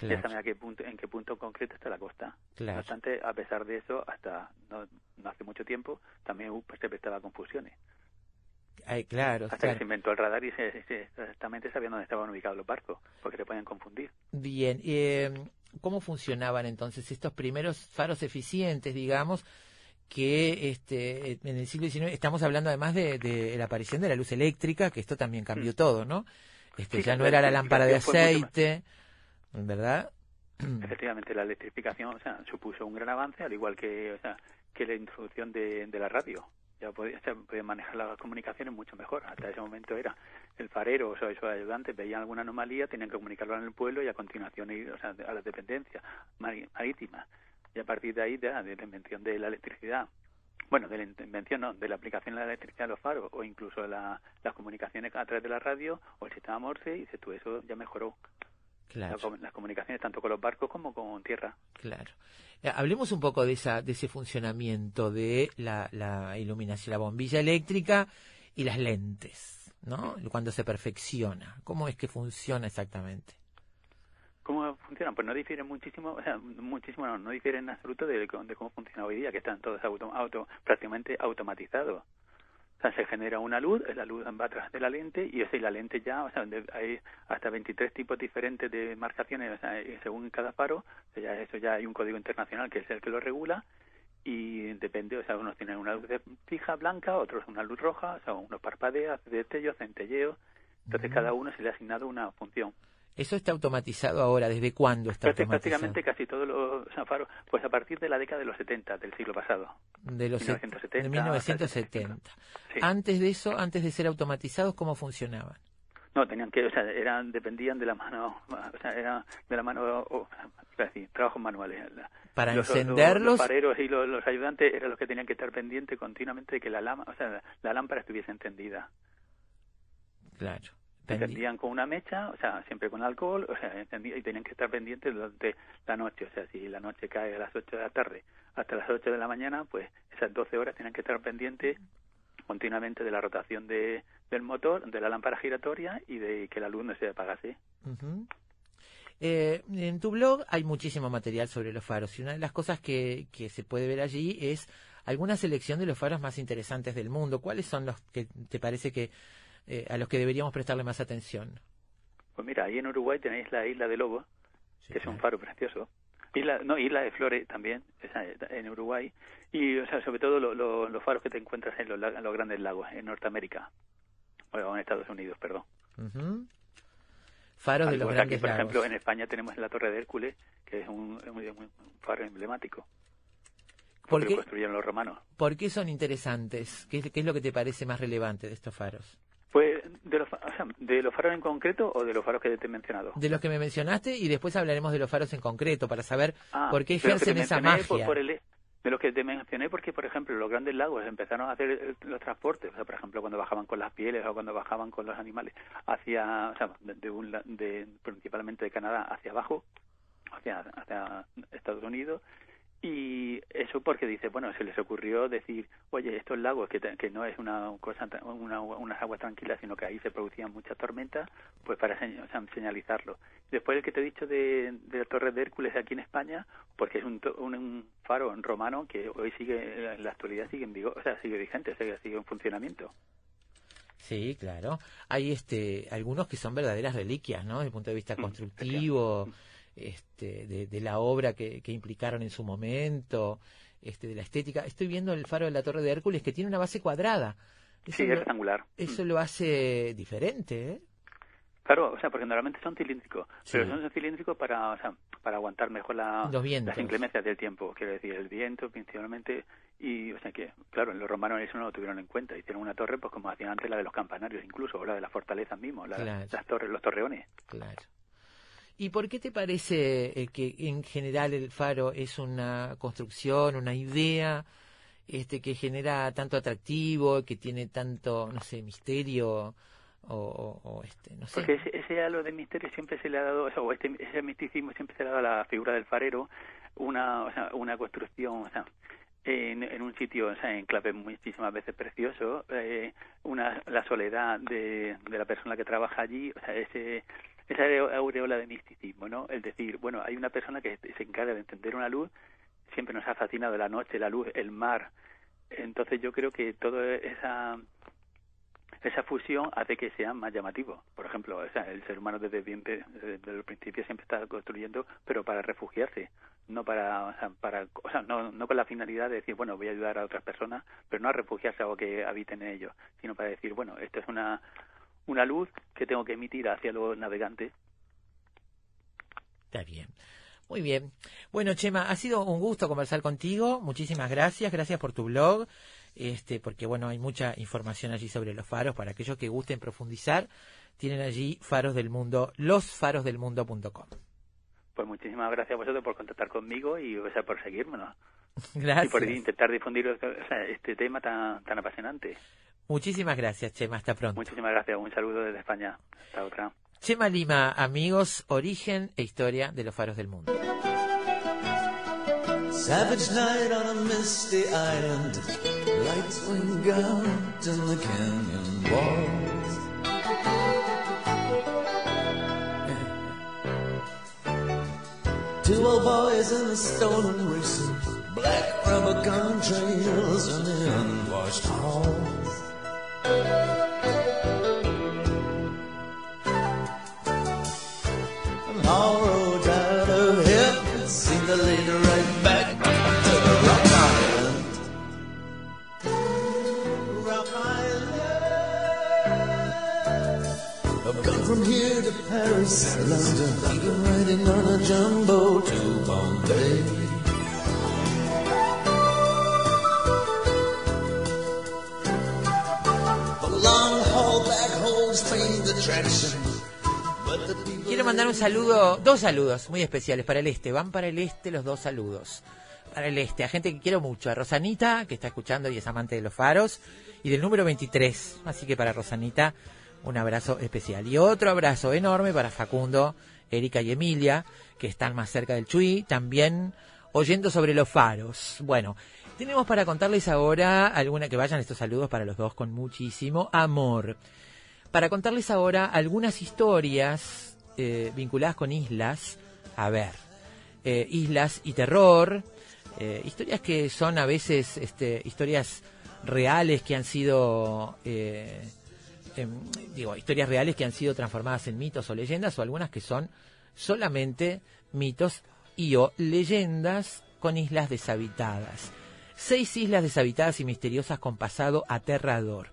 Ya saben a qué punto, en qué punto concreto está la costa. No claro. obstante, a pesar de eso, hasta no, no hace mucho tiempo, también uh, pues, se prestaba confusiones. Ay, claro, Hasta que se inventó el radar y se, se- exactamente sabían dónde estaban ubicados los barcos, porque se podían confundir. Bien, eh, ¿cómo funcionaban entonces estos primeros faros eficientes, digamos, que este, en el siglo XIX estamos hablando además de, de la aparición de la luz eléctrica, que esto también cambió todo, ¿no? Este, Mm. Sí, ya no era la lámpara de aceite, ¿verdad? [clears throat] Efectivamente, la electrificación o sea, supuso un gran avance, al igual que, o sea, que la introducción de, de la radio. Ya podía, se podía manejar las comunicaciones mucho mejor. Hasta ese momento era el farero o sea, sus ayudantes veían alguna anomalía, tenían que comunicarlo en el pueblo y a continuación ir o sea, a las dependencias marítimas. Y a partir de ahí, ya, de la invención de la electricidad, bueno, de la invención, no, de la aplicación de la electricidad de los faros o incluso la- las comunicaciones a través de la radio o el sistema Morse, y se- todo eso ya mejoró. Claro, La com- las comunicaciones tanto con los barcos como con tierra. claro. Eh, Hablemos un poco de, esa, de ese funcionamiento de la, la iluminación, la bombilla eléctrica y las lentes, ¿no? Cuando se perfecciona. ¿Cómo es que funciona exactamente? ¿Cómo funcionan? Pues no difieren muchísimo, o sea, muchísimo no, no difieren en absoluto de cómo funciona hoy día, que están todos auto, auto, prácticamente automatizados. O sea, se genera una luz, la luz va atrás de la lente y esa y la lente ya, o sea, hay hasta 23 tipos diferentes de marcaciones, o sea, y según cada faro, o sea, ya eso ya hay un código internacional que es el que lo regula y depende, o sea, unos tienen una luz fija blanca, otros una luz roja, o sea, unos parpadeas, destellos, centelleos, entonces cada uno se le ha asignado una función. Eso está automatizado ahora. ¿Desde cuándo está automatizado? Prácticamente casi todos los o sea, faros, pues a partir de la década de los 70 del siglo pasado. De los 1970 de 1970. Sí. Antes de eso, antes de ser automatizados, ¿cómo funcionaban? No, tenían que, o sea, eran, dependían de la mano, o sea, era de la mano, o, a decir, trabajos manuales. La- Para los, encenderlos, Los, los fareros y los, los ayudantes eran los que tenían que estar pendientes continuamente de que la lámpara, o sea, la, la lámpara estuviese encendida. claro. Encendían con una mecha, o sea, siempre con alcohol, o sea, encendía- y tenían que estar pendientes durante la noche, o sea, si la noche cae a las 8 de la tarde hasta las 8 de la mañana, pues esas 12 horas tenían que estar pendientes continuamente de la rotación de, del motor, de la lámpara giratoria y de que la luz no se apagase. Ujú. Eh, en tu blog hay muchísimo material sobre los faros y una de las cosas que, que se puede ver allí es alguna selección de los faros más interesantes del mundo. ¿Cuáles son los que te parece que eh, a los que deberíamos prestarle más atención? Pues mira, ahí en Uruguay tenéis la isla de Lobo, Sí, que es un faro precioso. Isla, no, Isla de Flores también, en Uruguay. Y, o sea, sobre todo lo- lo- los faros que te encuentras en los, en los grandes lagos, en Norteamérica. O en Estados Unidos, perdón. Ujú. Faros de los grandes aquí, por lagos. ejemplo, en España tenemos la Torre de Hércules, que es un, un- un faro emblemático. ¿Por qué? lo construyeron los romanos. ¿Por qué son interesantes? ¿Qué, qué es lo que te parece más relevante de estos faros? Pues, de los, o sea, ¿de los faros en concreto o de los faros que te he mencionado? De los que me mencionaste y después hablaremos de los faros en concreto para saber Ah, por qué ejercen esa mencioné por- magia. por el- de los que te mencioné porque, por ejemplo, los grandes lagos empezaron a hacer eh, los transportes, o sea, por ejemplo, cuando bajaban con las pieles o cuando bajaban con los animales hacia, o sea, de, un de- principalmente de Canadá hacia abajo, hacia, hacia Estados Unidos, y eso porque dice, bueno, se les ocurrió decir, oye, estos lagos que, que no es una cosa, una, unas aguas tranquilas, sino que ahí se producían muchas tormentas, pues para señalizarlo. Después el que te he dicho de, de la Torre de Hércules aquí en España, porque es un, un, un faro romano que hoy sigue, en la actualidad sigue en vigor, o sea, sigue vigente, sigue, sigue en funcionamiento. Sí, claro. Hay este algunos que son verdaderas reliquias, ¿no? Desde el punto de vista Mm, constructivo, este, de, de la obra que, que implicaron en su momento, este, de la estética. Estoy viendo el faro de la Torre de Hércules que tiene una base cuadrada. Eso, Sí, es lo, rectangular. eso lo hace diferente, ¿eh? Claro, o sea, porque normalmente son cilíndricos, pero son cilíndricos para, o sea, para aguantar mejor la, las inclemencias del tiempo, quiero decir, el viento principalmente, y, o sea, que, claro, los romanos eso no lo tuvieron en cuenta, hicieron una torre, pues como hacían antes la de los campanarios incluso, o la de las fortalezas mismos, la- Claro. las torres, los torreones. Claro. ¿Y por qué te parece eh, que en general el faro es una construcción, una idea este que genera tanto atractivo, que tiene tanto, no sé, misterio o, o- este, no sé? Porque ese, ese halo de misterio siempre se le ha dado, o este, ese misticismo siempre se le ha dado a la figura del farero, una, o sea, una construcción, o sea, en, un sitio, o sea, en clave muchísimas veces precioso, eh, una, la soledad de la persona que trabaja allí, o sea, ese, esa aure- aureola de misticismo, ¿no? El decir, bueno, hay una persona que se encarga de entender una luz, siempre nos ha fascinado la noche, la luz, el mar, entonces yo creo que toda esa esa fusión hace que sea más llamativo. Por ejemplo, o sea, el ser humano desde, bien, desde el principio siempre está construyendo, pero para refugiarse, no para, o sea, para, o sea, no, no con la finalidad de decir, bueno, voy a ayudar a otras personas, pero no a refugiarse o que habiten en ellos, sino para decir, bueno, esto es una, una luz que tengo que emitir hacia los navegantes. Está bien. Muy bien. Bueno, Chema, ha sido un gusto conversar contigo. Muchísimas gracias. Gracias por tu blog. Este, porque bueno, hay mucha información allí sobre los faros. Para aquellos que gusten profundizar, tienen allí faros del mundo, losfarosdelmundo.com. Pues muchísimas gracias a vosotros por contactar conmigo y o sea, por seguirnos [laughs] y Gracias. por intentar difundir sea, este tema tan, tan apasionante. Muchísimas gracias, Chema. Hasta pronto. Muchísimas gracias. Un saludo desde España. Hasta otra. Chema Lima, amigos, origen e historia de los faros del mundo. Savage night on a misty island. Lights wing out in the canyon walls. Two old boys in the stolen races. Black rubber gun trails in the unwashed halls. I've gone from here to Paris, London, even riding on a jumbo to Quiero mandar un saludo, dos saludos muy especiales para el este. Van para el este los dos saludos. Para el este, a gente que quiero mucho. A Rosanita, que está escuchando y es amante de los faros. Y del número 23. Así que para Rosanita, un abrazo especial. Y otro abrazo enorme para Facundo, Erika y Emilia, que están más cerca del Chuy. También oyendo sobre los faros. Bueno, tenemos para contarles ahora alguna que vayan estos saludos para los dos con muchísimo amor. Para contarles ahora algunas historias eh, vinculadas con islas. A ver, eh, islas y terror. eh, historias que son a veces este, historias reales que han sido, em, digo, historias reales que han sido transformadas en mitos o leyendas, o algunas que son solamente mitos y o leyendas con islas deshabitadas. Seis islas deshabitadas y misteriosas con pasado aterrador.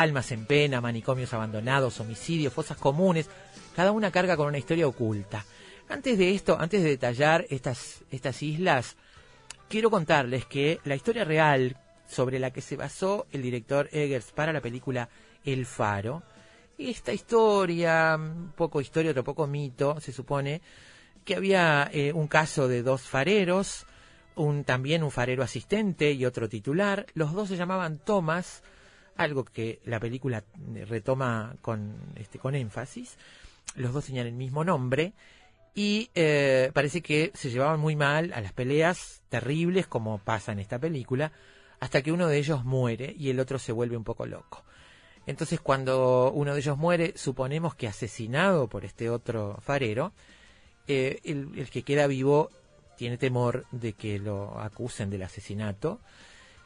Almas en pena, manicomios abandonados, homicidios, fosas comunes, cada una carga con una historia oculta. Antes de esto, antes de detallar estas, estas islas, quiero contarles que la historia real sobre la que se basó el director Eggers para la película El Faro, esta historia, un poco historia, otro poco mito, se supone que había eh, un caso de dos fareros, un, también un farero asistente y otro titular. Los dos se llamaban Thomas, algo que la película eh, retoma con, este, con énfasis. Los dos tenían el mismo nombre y eh, parece que se llevaban muy mal a las peleas terribles como pasa en esta película, hasta que uno de ellos muere y el otro se vuelve un poco loco. Entonces cuando uno de ellos muere, suponemos que asesinado por este otro farero, eh, el, el que queda vivo tiene temor de que lo acusen del asesinato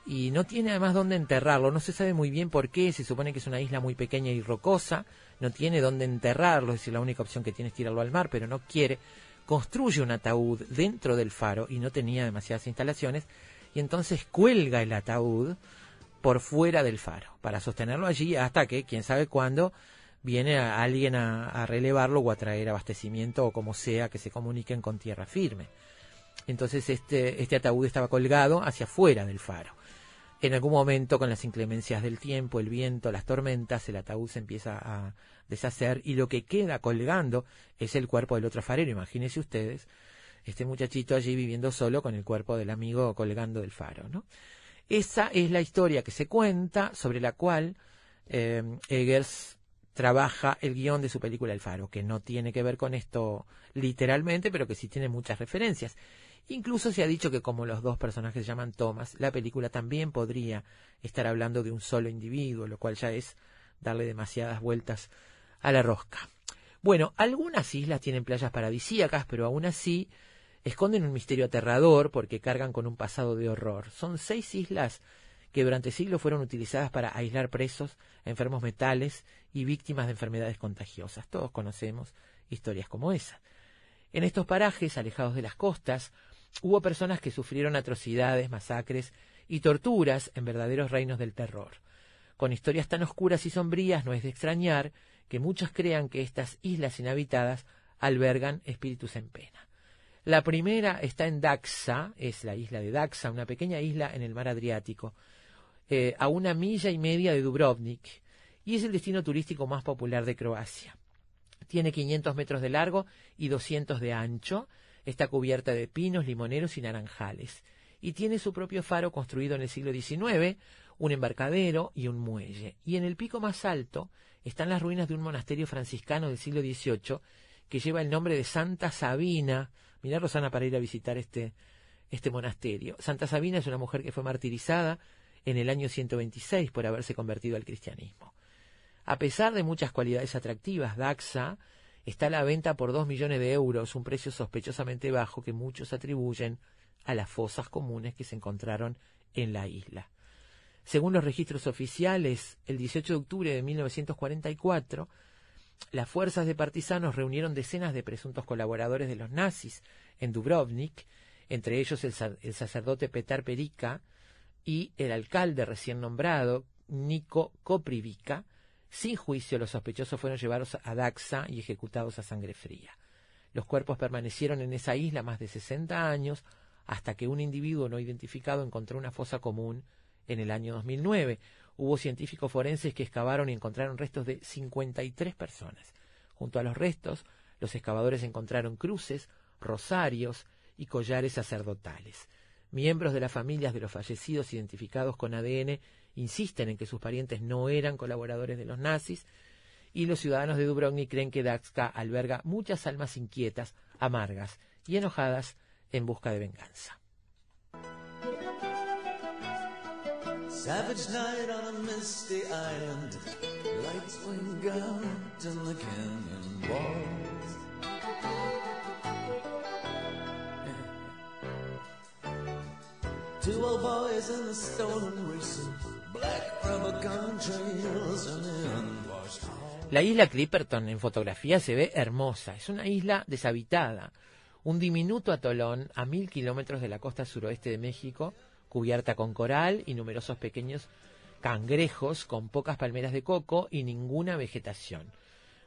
y no tiene además dónde enterrarlo. No se sabe muy bien por qué. Se supone que es una isla muy pequeña y rocosa. No tiene dónde enterrarlo. Es decir, la única opción que tiene es tirarlo al mar, pero no quiere. Construye un ataúd dentro del faro y no tenía demasiadas instalaciones. Y entonces cuelga el ataúd por fuera del faro para sostenerlo allí hasta que, quién sabe cuándo, viene alguien a, a relevarlo o a traer abastecimiento o como sea que se comuniquen con tierra firme. Entonces este, este ataúd estaba colgado hacia afuera del faro. En algún momento, con las inclemencias del tiempo, el viento, las tormentas, el ataúd se empieza a deshacer y lo que queda colgando es el cuerpo del otro farero. Imagínense ustedes, este muchachito allí viviendo solo con el cuerpo del amigo colgando del faro. ¿no? Esa es la historia que se cuenta, sobre la cual eh, Eggers trabaja el guion de su película El Faro, que no tiene que ver con esto literalmente, pero que sí tiene muchas referencias. Incluso se ha dicho que como los dos personajes llaman Thomas, la película también podría estar hablando de un solo individuo, lo cual ya es darle demasiadas vueltas a la rosca. Bueno, algunas islas tienen playas paradisíacas, pero aún así esconden un misterio aterrador porque cargan con un pasado de horror. Son seis islas que durante siglos fueron utilizadas para aislar presos, enfermos metales y víctimas de enfermedades contagiosas. Todos conocemos historias como esa. En estos parajes, alejados de las costas, hubo personas que sufrieron atrocidades, masacres y torturas en verdaderos reinos del terror. Con historias tan oscuras y sombrías no es de extrañar que muchos crean que estas islas inhabitadas albergan espíritus en pena. La primera está en Daxa, es la isla de Daxa, una pequeña isla en el mar Adriático, eh, a una milla y media de Dubrovnik, y es el destino turístico más popular de Croacia. Tiene 500 metros de largo y 200 de ancho, Está cubierta de pinos, limoneros y naranjales. Y tiene su propio faro construido en el siglo XIX, un embarcadero y un muelle. Y en el pico más alto están las ruinas de un monasterio franciscano del siglo XVIII que lleva el nombre de Santa Sabina. Mirá, Rosana, para ir a visitar este, este monasterio. Santa Sabina es una mujer que fue martirizada en el año 126 por haberse convertido al cristianismo. A pesar de muchas cualidades atractivas, Daxa está a la venta por dos millones de euros, un precio sospechosamente bajo que muchos atribuyen a las fosas comunes que se encontraron en la isla. Según los registros oficiales, el 18 de octubre de 1944, las fuerzas de partisanos reunieron decenas de presuntos colaboradores de los nazis en Dubrovnik, entre ellos el, el sacerdote Petar Perica y el alcalde recién nombrado, Nico Koprivica, sin juicio, los sospechosos fueron llevados a Daxa y ejecutados a sangre fría. Los cuerpos permanecieron en esa isla más de 60 años hasta que un individuo no identificado encontró una fosa común en el año 2009. Hubo científicos forenses que excavaron y encontraron restos de 53 personas. Junto a los restos, los excavadores encontraron cruces, rosarios y collares sacerdotales. Miembros de las familias de los fallecidos identificados con ADN insisten en que sus parientes no eran colaboradores de los nazis y los ciudadanos de Dubrovnik creen que Daxka alberga muchas almas inquietas, amargas y enojadas en busca de venganza. Savage night on a misty island, lights wing out in the canyon walls. Two old boys in the stolen racing, La isla Clipperton en fotografía se ve hermosa. Es una isla deshabitada, un diminuto atolón a mil kilómetros de la costa suroeste de México, cubierta con coral y numerosos pequeños cangrejos con pocas palmeras de coco y ninguna vegetación.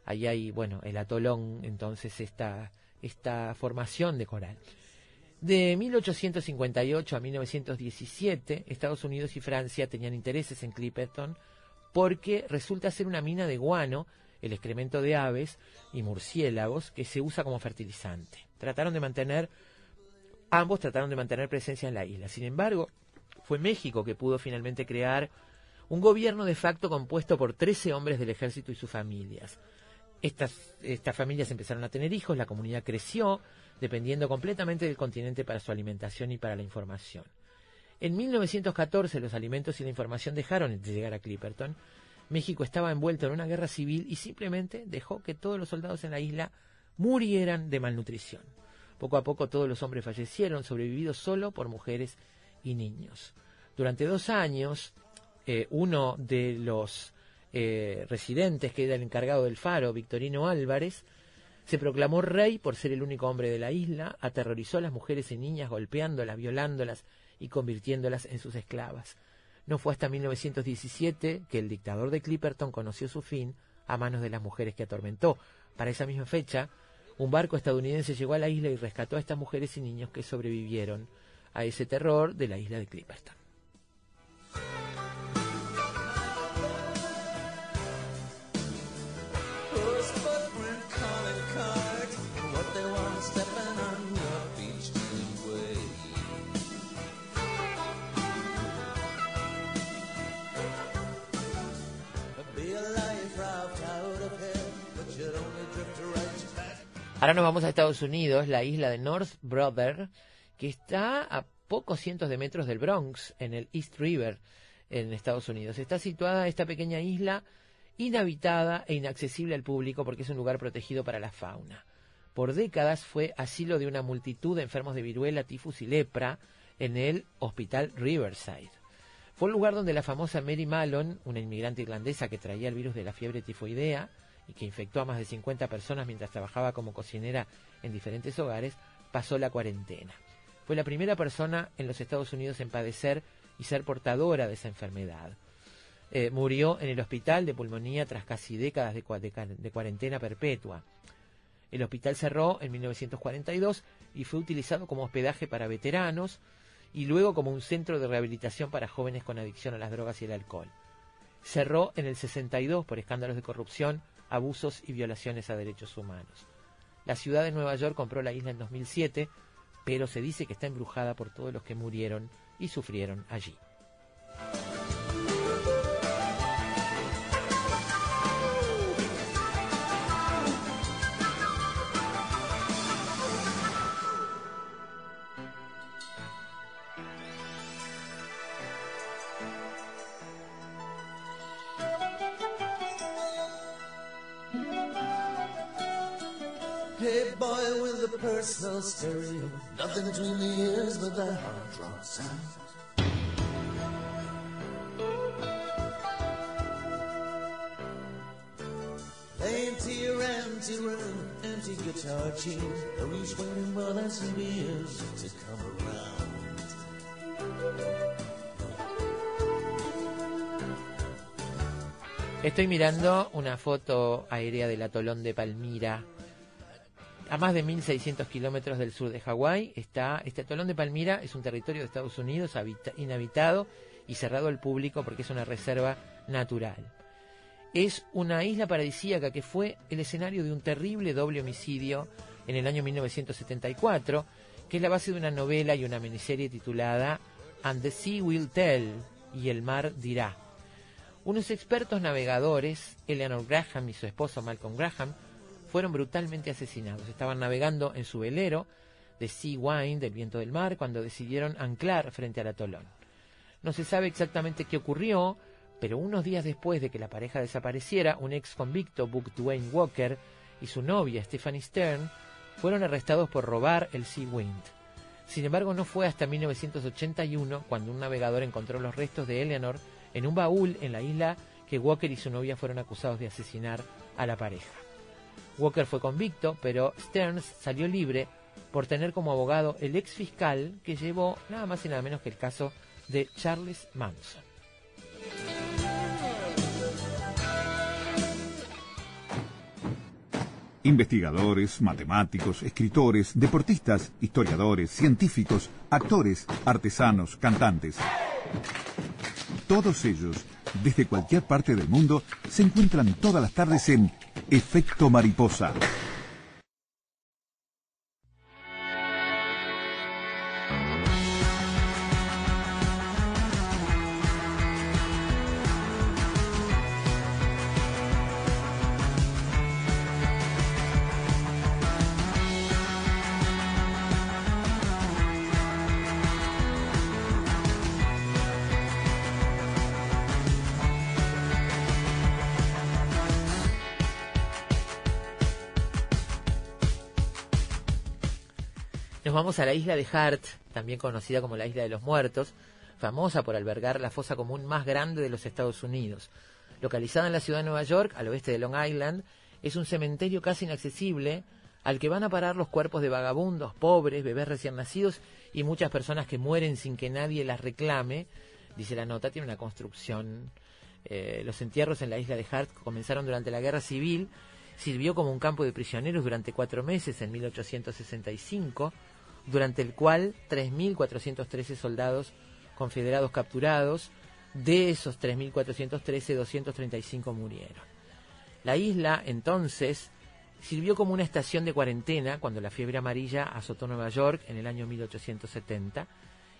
Ahí hay, bueno, el atolón, entonces esta, esta formación de coral. De 1858 a 1917, Estados Unidos y Francia tenían intereses en Clipperton porque resulta ser una mina de guano, el excremento de aves y murciélagos que se usa como fertilizante. Trataron de mantener, ambos trataron de mantener presencia en la isla. Sin embargo, fue México que pudo finalmente crear un gobierno de facto compuesto por 13 hombres del ejército y sus familias. Estas, estas familias empezaron a tener hijos, la comunidad creció, dependiendo completamente del continente para su alimentación y para la información. En 1914 los alimentos y la información dejaron de llegar a Clipperton. México estaba envuelto en una guerra civil y simplemente dejó que todos los soldados en la isla murieran de malnutrición. Poco a poco todos los hombres fallecieron, sobrevividos solo por mujeres y niños. Durante dos años, eh, uno de los eh, residentes, que era el encargado del faro, Victorino Álvarez, se proclamó rey por ser el único hombre de la isla, aterrorizó a las mujeres y niñas golpeándolas, violándolas y convirtiéndolas en sus esclavas. No fue hasta 1917 que el dictador de Clipperton conoció su fin a manos de las mujeres que atormentó. Para esa misma fecha, un barco estadounidense llegó a la isla y rescató a estas mujeres y niños que sobrevivieron a ese terror de la isla de Clipperton. Ahora nos vamos a Estados Unidos, la isla de North Brother, que está a pocos cientos de metros del Bronx, en el East River, en Estados Unidos. Está situada esta pequeña isla inhabitada e inaccesible al público porque es un lugar protegido para la fauna. Por décadas fue asilo de una multitud de enfermos de viruela, tifus y lepra en el Hospital Riverside. Fue un lugar donde la famosa Mary Mallon, una inmigrante irlandesa que traía el virus de la fiebre tifoidea y que infectó a más de 50 personas mientras trabajaba como cocinera en diferentes hogares, pasó la cuarentena. Fue la primera persona en los Estados Unidos en padecer y ser portadora de esa enfermedad. Eh, murió en el hospital de pulmonía tras casi décadas de, de cuarentena perpetua. El hospital cerró en 1942 y fue utilizado como hospedaje para veteranos y luego como un centro de rehabilitación para jóvenes con adicción a las drogas y el alcohol. Cerró en el 62 por escándalos de corrupción, abusos y violaciones a derechos humanos. La ciudad de Nueva York compró la isla en 2007, pero se dice que está embrujada por todos los que murieron y sufrieron allí. Boy with the personal stereo, nothing between the ears but that hard rock sound. Playing to empty room, empty guitar tunes. No use waiting more than some years to come around. Estoy mirando una foto aérea del atolón de Palmira. A más de 1.600 kilómetros del sur de Hawái está este atolón de Palmira. Es un territorio de Estados Unidos habita- inhabitado y cerrado al público porque es una reserva natural. Es una isla paradisíaca que fue el escenario de un terrible doble homicidio en el año 1974, que es la base de una novela y una miniserie titulada And the Sea Will Tell y El Mar Dirá. Unos expertos navegadores, Eleanor Graham y su esposo Malcolm Graham, fueron brutalmente asesinados. Estaban navegando en su velero de Sea Wine, del viento del mar, cuando decidieron anclar frente al atolón. No se sabe exactamente qué ocurrió, pero unos días después de que la pareja desapareciera, un ex convicto, Buck Dwayne Walker, y su novia, Stephanie Stern, fueron arrestados por robar el Sea Wind. Sin embargo, no fue hasta 1981 cuando un navegador encontró los restos de Eleanor en un baúl en la isla que Walker y su novia fueron acusados de asesinar a la pareja. Walker fue convicto, pero Stearns salió libre por tener como abogado el ex fiscal que llevó nada más y nada menos que el caso de Charles Manson. Investigadores, matemáticos, escritores, deportistas, historiadores, científicos, actores, artesanos, cantantes. Todos ellos, desde cualquier parte del mundo, se encuentran todas las tardes en Efecto Mariposa. Vamos a la isla de Hart, también conocida como la isla de los muertos, famosa por albergar la fosa común más grande de los Estados Unidos. Localizada en la ciudad de Nueva York, al oeste de Long Island, es un cementerio casi inaccesible al que van a parar los cuerpos de vagabundos, pobres, bebés recién nacidos y muchas personas que mueren sin que nadie las reclame. Dice la nota, tiene una construcción. eh, los entierros en la isla de Hart comenzaron durante la Guerra Civil. Sirvió como un campo de prisioneros durante cuatro meses en 1865 durante el cual 3.413 soldados confederados capturados, de esos 3.413, 235 murieron. La isla, entonces, sirvió como una estación de cuarentena cuando la fiebre amarilla azotó Nueva York en el año 1870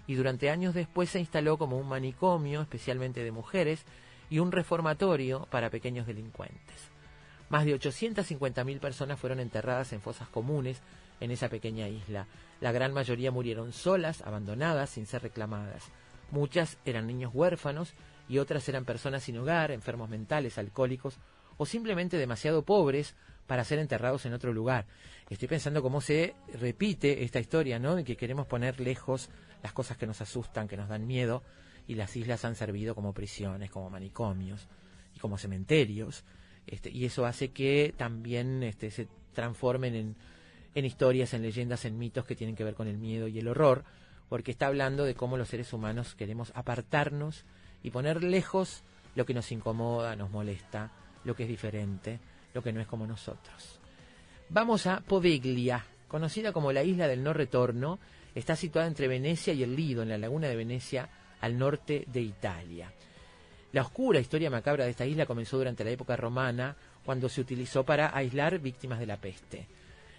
y durante años después se instaló como un manicomio, especialmente de mujeres, y un reformatorio para pequeños delincuentes. Más de 850.000 personas fueron enterradas en fosas comunes en esa pequeña isla. La gran mayoría murieron solas, abandonadas, sin ser reclamadas. Muchas eran niños huérfanos y otras eran personas sin hogar, enfermos mentales, alcohólicos o simplemente demasiado pobres para ser enterrados en otro lugar. Estoy pensando cómo se repite esta historia, ¿no? De que queremos poner lejos las cosas que nos asustan, que nos dan miedo, y las islas han servido como prisiones, como manicomios y como cementerios. Este, y eso hace que también este, se transformen en, en historias, en leyendas, en mitos que tienen que ver con el miedo y el horror, porque está hablando de cómo los seres humanos queremos apartarnos y poner lejos lo que nos incomoda, nos molesta, lo que es diferente, lo que no es como nosotros. Vamos a Poveglia, conocida como la isla del no retorno, está situada entre Venecia y el Lido, en la laguna de Venecia, al norte de Italia. La oscura historia macabra de esta isla comenzó durante la época romana, cuando se utilizó para aislar víctimas de la peste.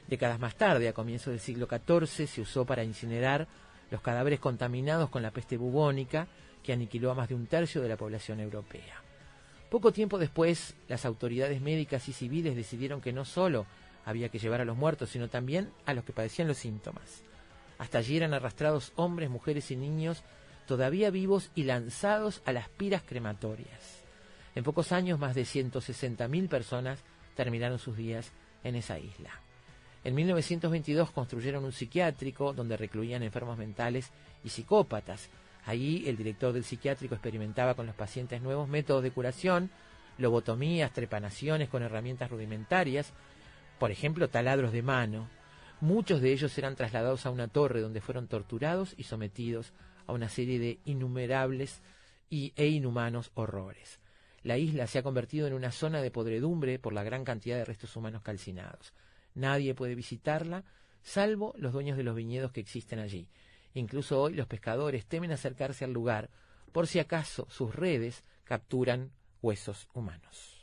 Décadas más tarde, a comienzos del siglo XIV, se usó para incinerar los cadáveres contaminados con la peste bubónica, que aniquiló a más de un tercio de la población europea. Poco tiempo después, las autoridades médicas y civiles decidieron que no solo había que llevar a los muertos, sino también a los que padecían los síntomas. Hasta allí eran arrastrados hombres, mujeres y niños todavía vivos y lanzados a las piras crematorias. En pocos años, más de 160.000 personas terminaron sus días en esa isla. En 1922 construyeron un psiquiátrico donde recluían enfermos mentales y psicópatas. Allí el director del psiquiátrico experimentaba con los pacientes nuevos métodos de curación, lobotomías, trepanaciones con herramientas rudimentarias, por ejemplo, taladros de mano. Muchos de ellos eran trasladados a una torre donde fueron torturados y sometidos a una serie de innumerables y, e inhumanos horrores. La isla se ha convertido en una zona de podredumbre por la gran cantidad de restos humanos calcinados. Nadie puede visitarla, salvo los dueños de los viñedos que existen allí. Incluso hoy los pescadores temen acercarse al lugar por si acaso sus redes capturan huesos humanos.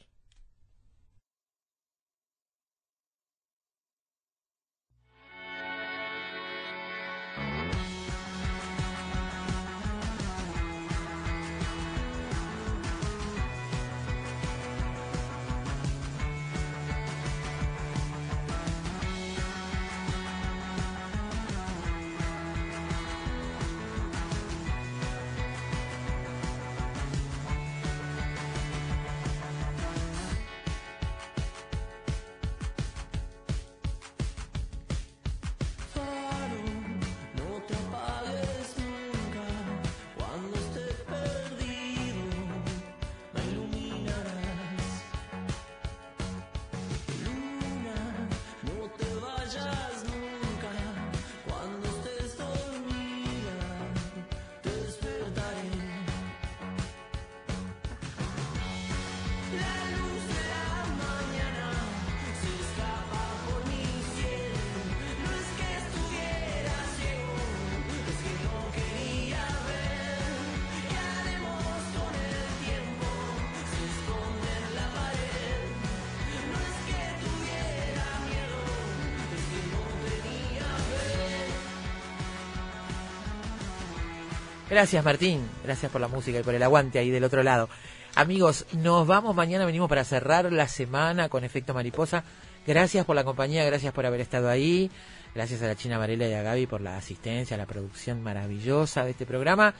Gracias Martín, gracias por la música y por el aguante ahí del otro lado. Amigos, nos vamos mañana, venimos para cerrar la semana con efecto mariposa. Gracias por la compañía, gracias por haber estado ahí. Gracias a la China Varela y a Gaby por la asistencia, la producción maravillosa de este programa.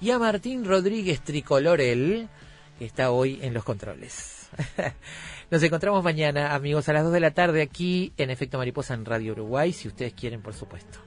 Y a Martín Rodríguez Tricolorel, que está hoy en los controles. [laughs] Nos encontramos mañana, amigos, a las 2 de la tarde aquí en Efecto Mariposa en Radio Uruguay, si ustedes quieren, por supuesto.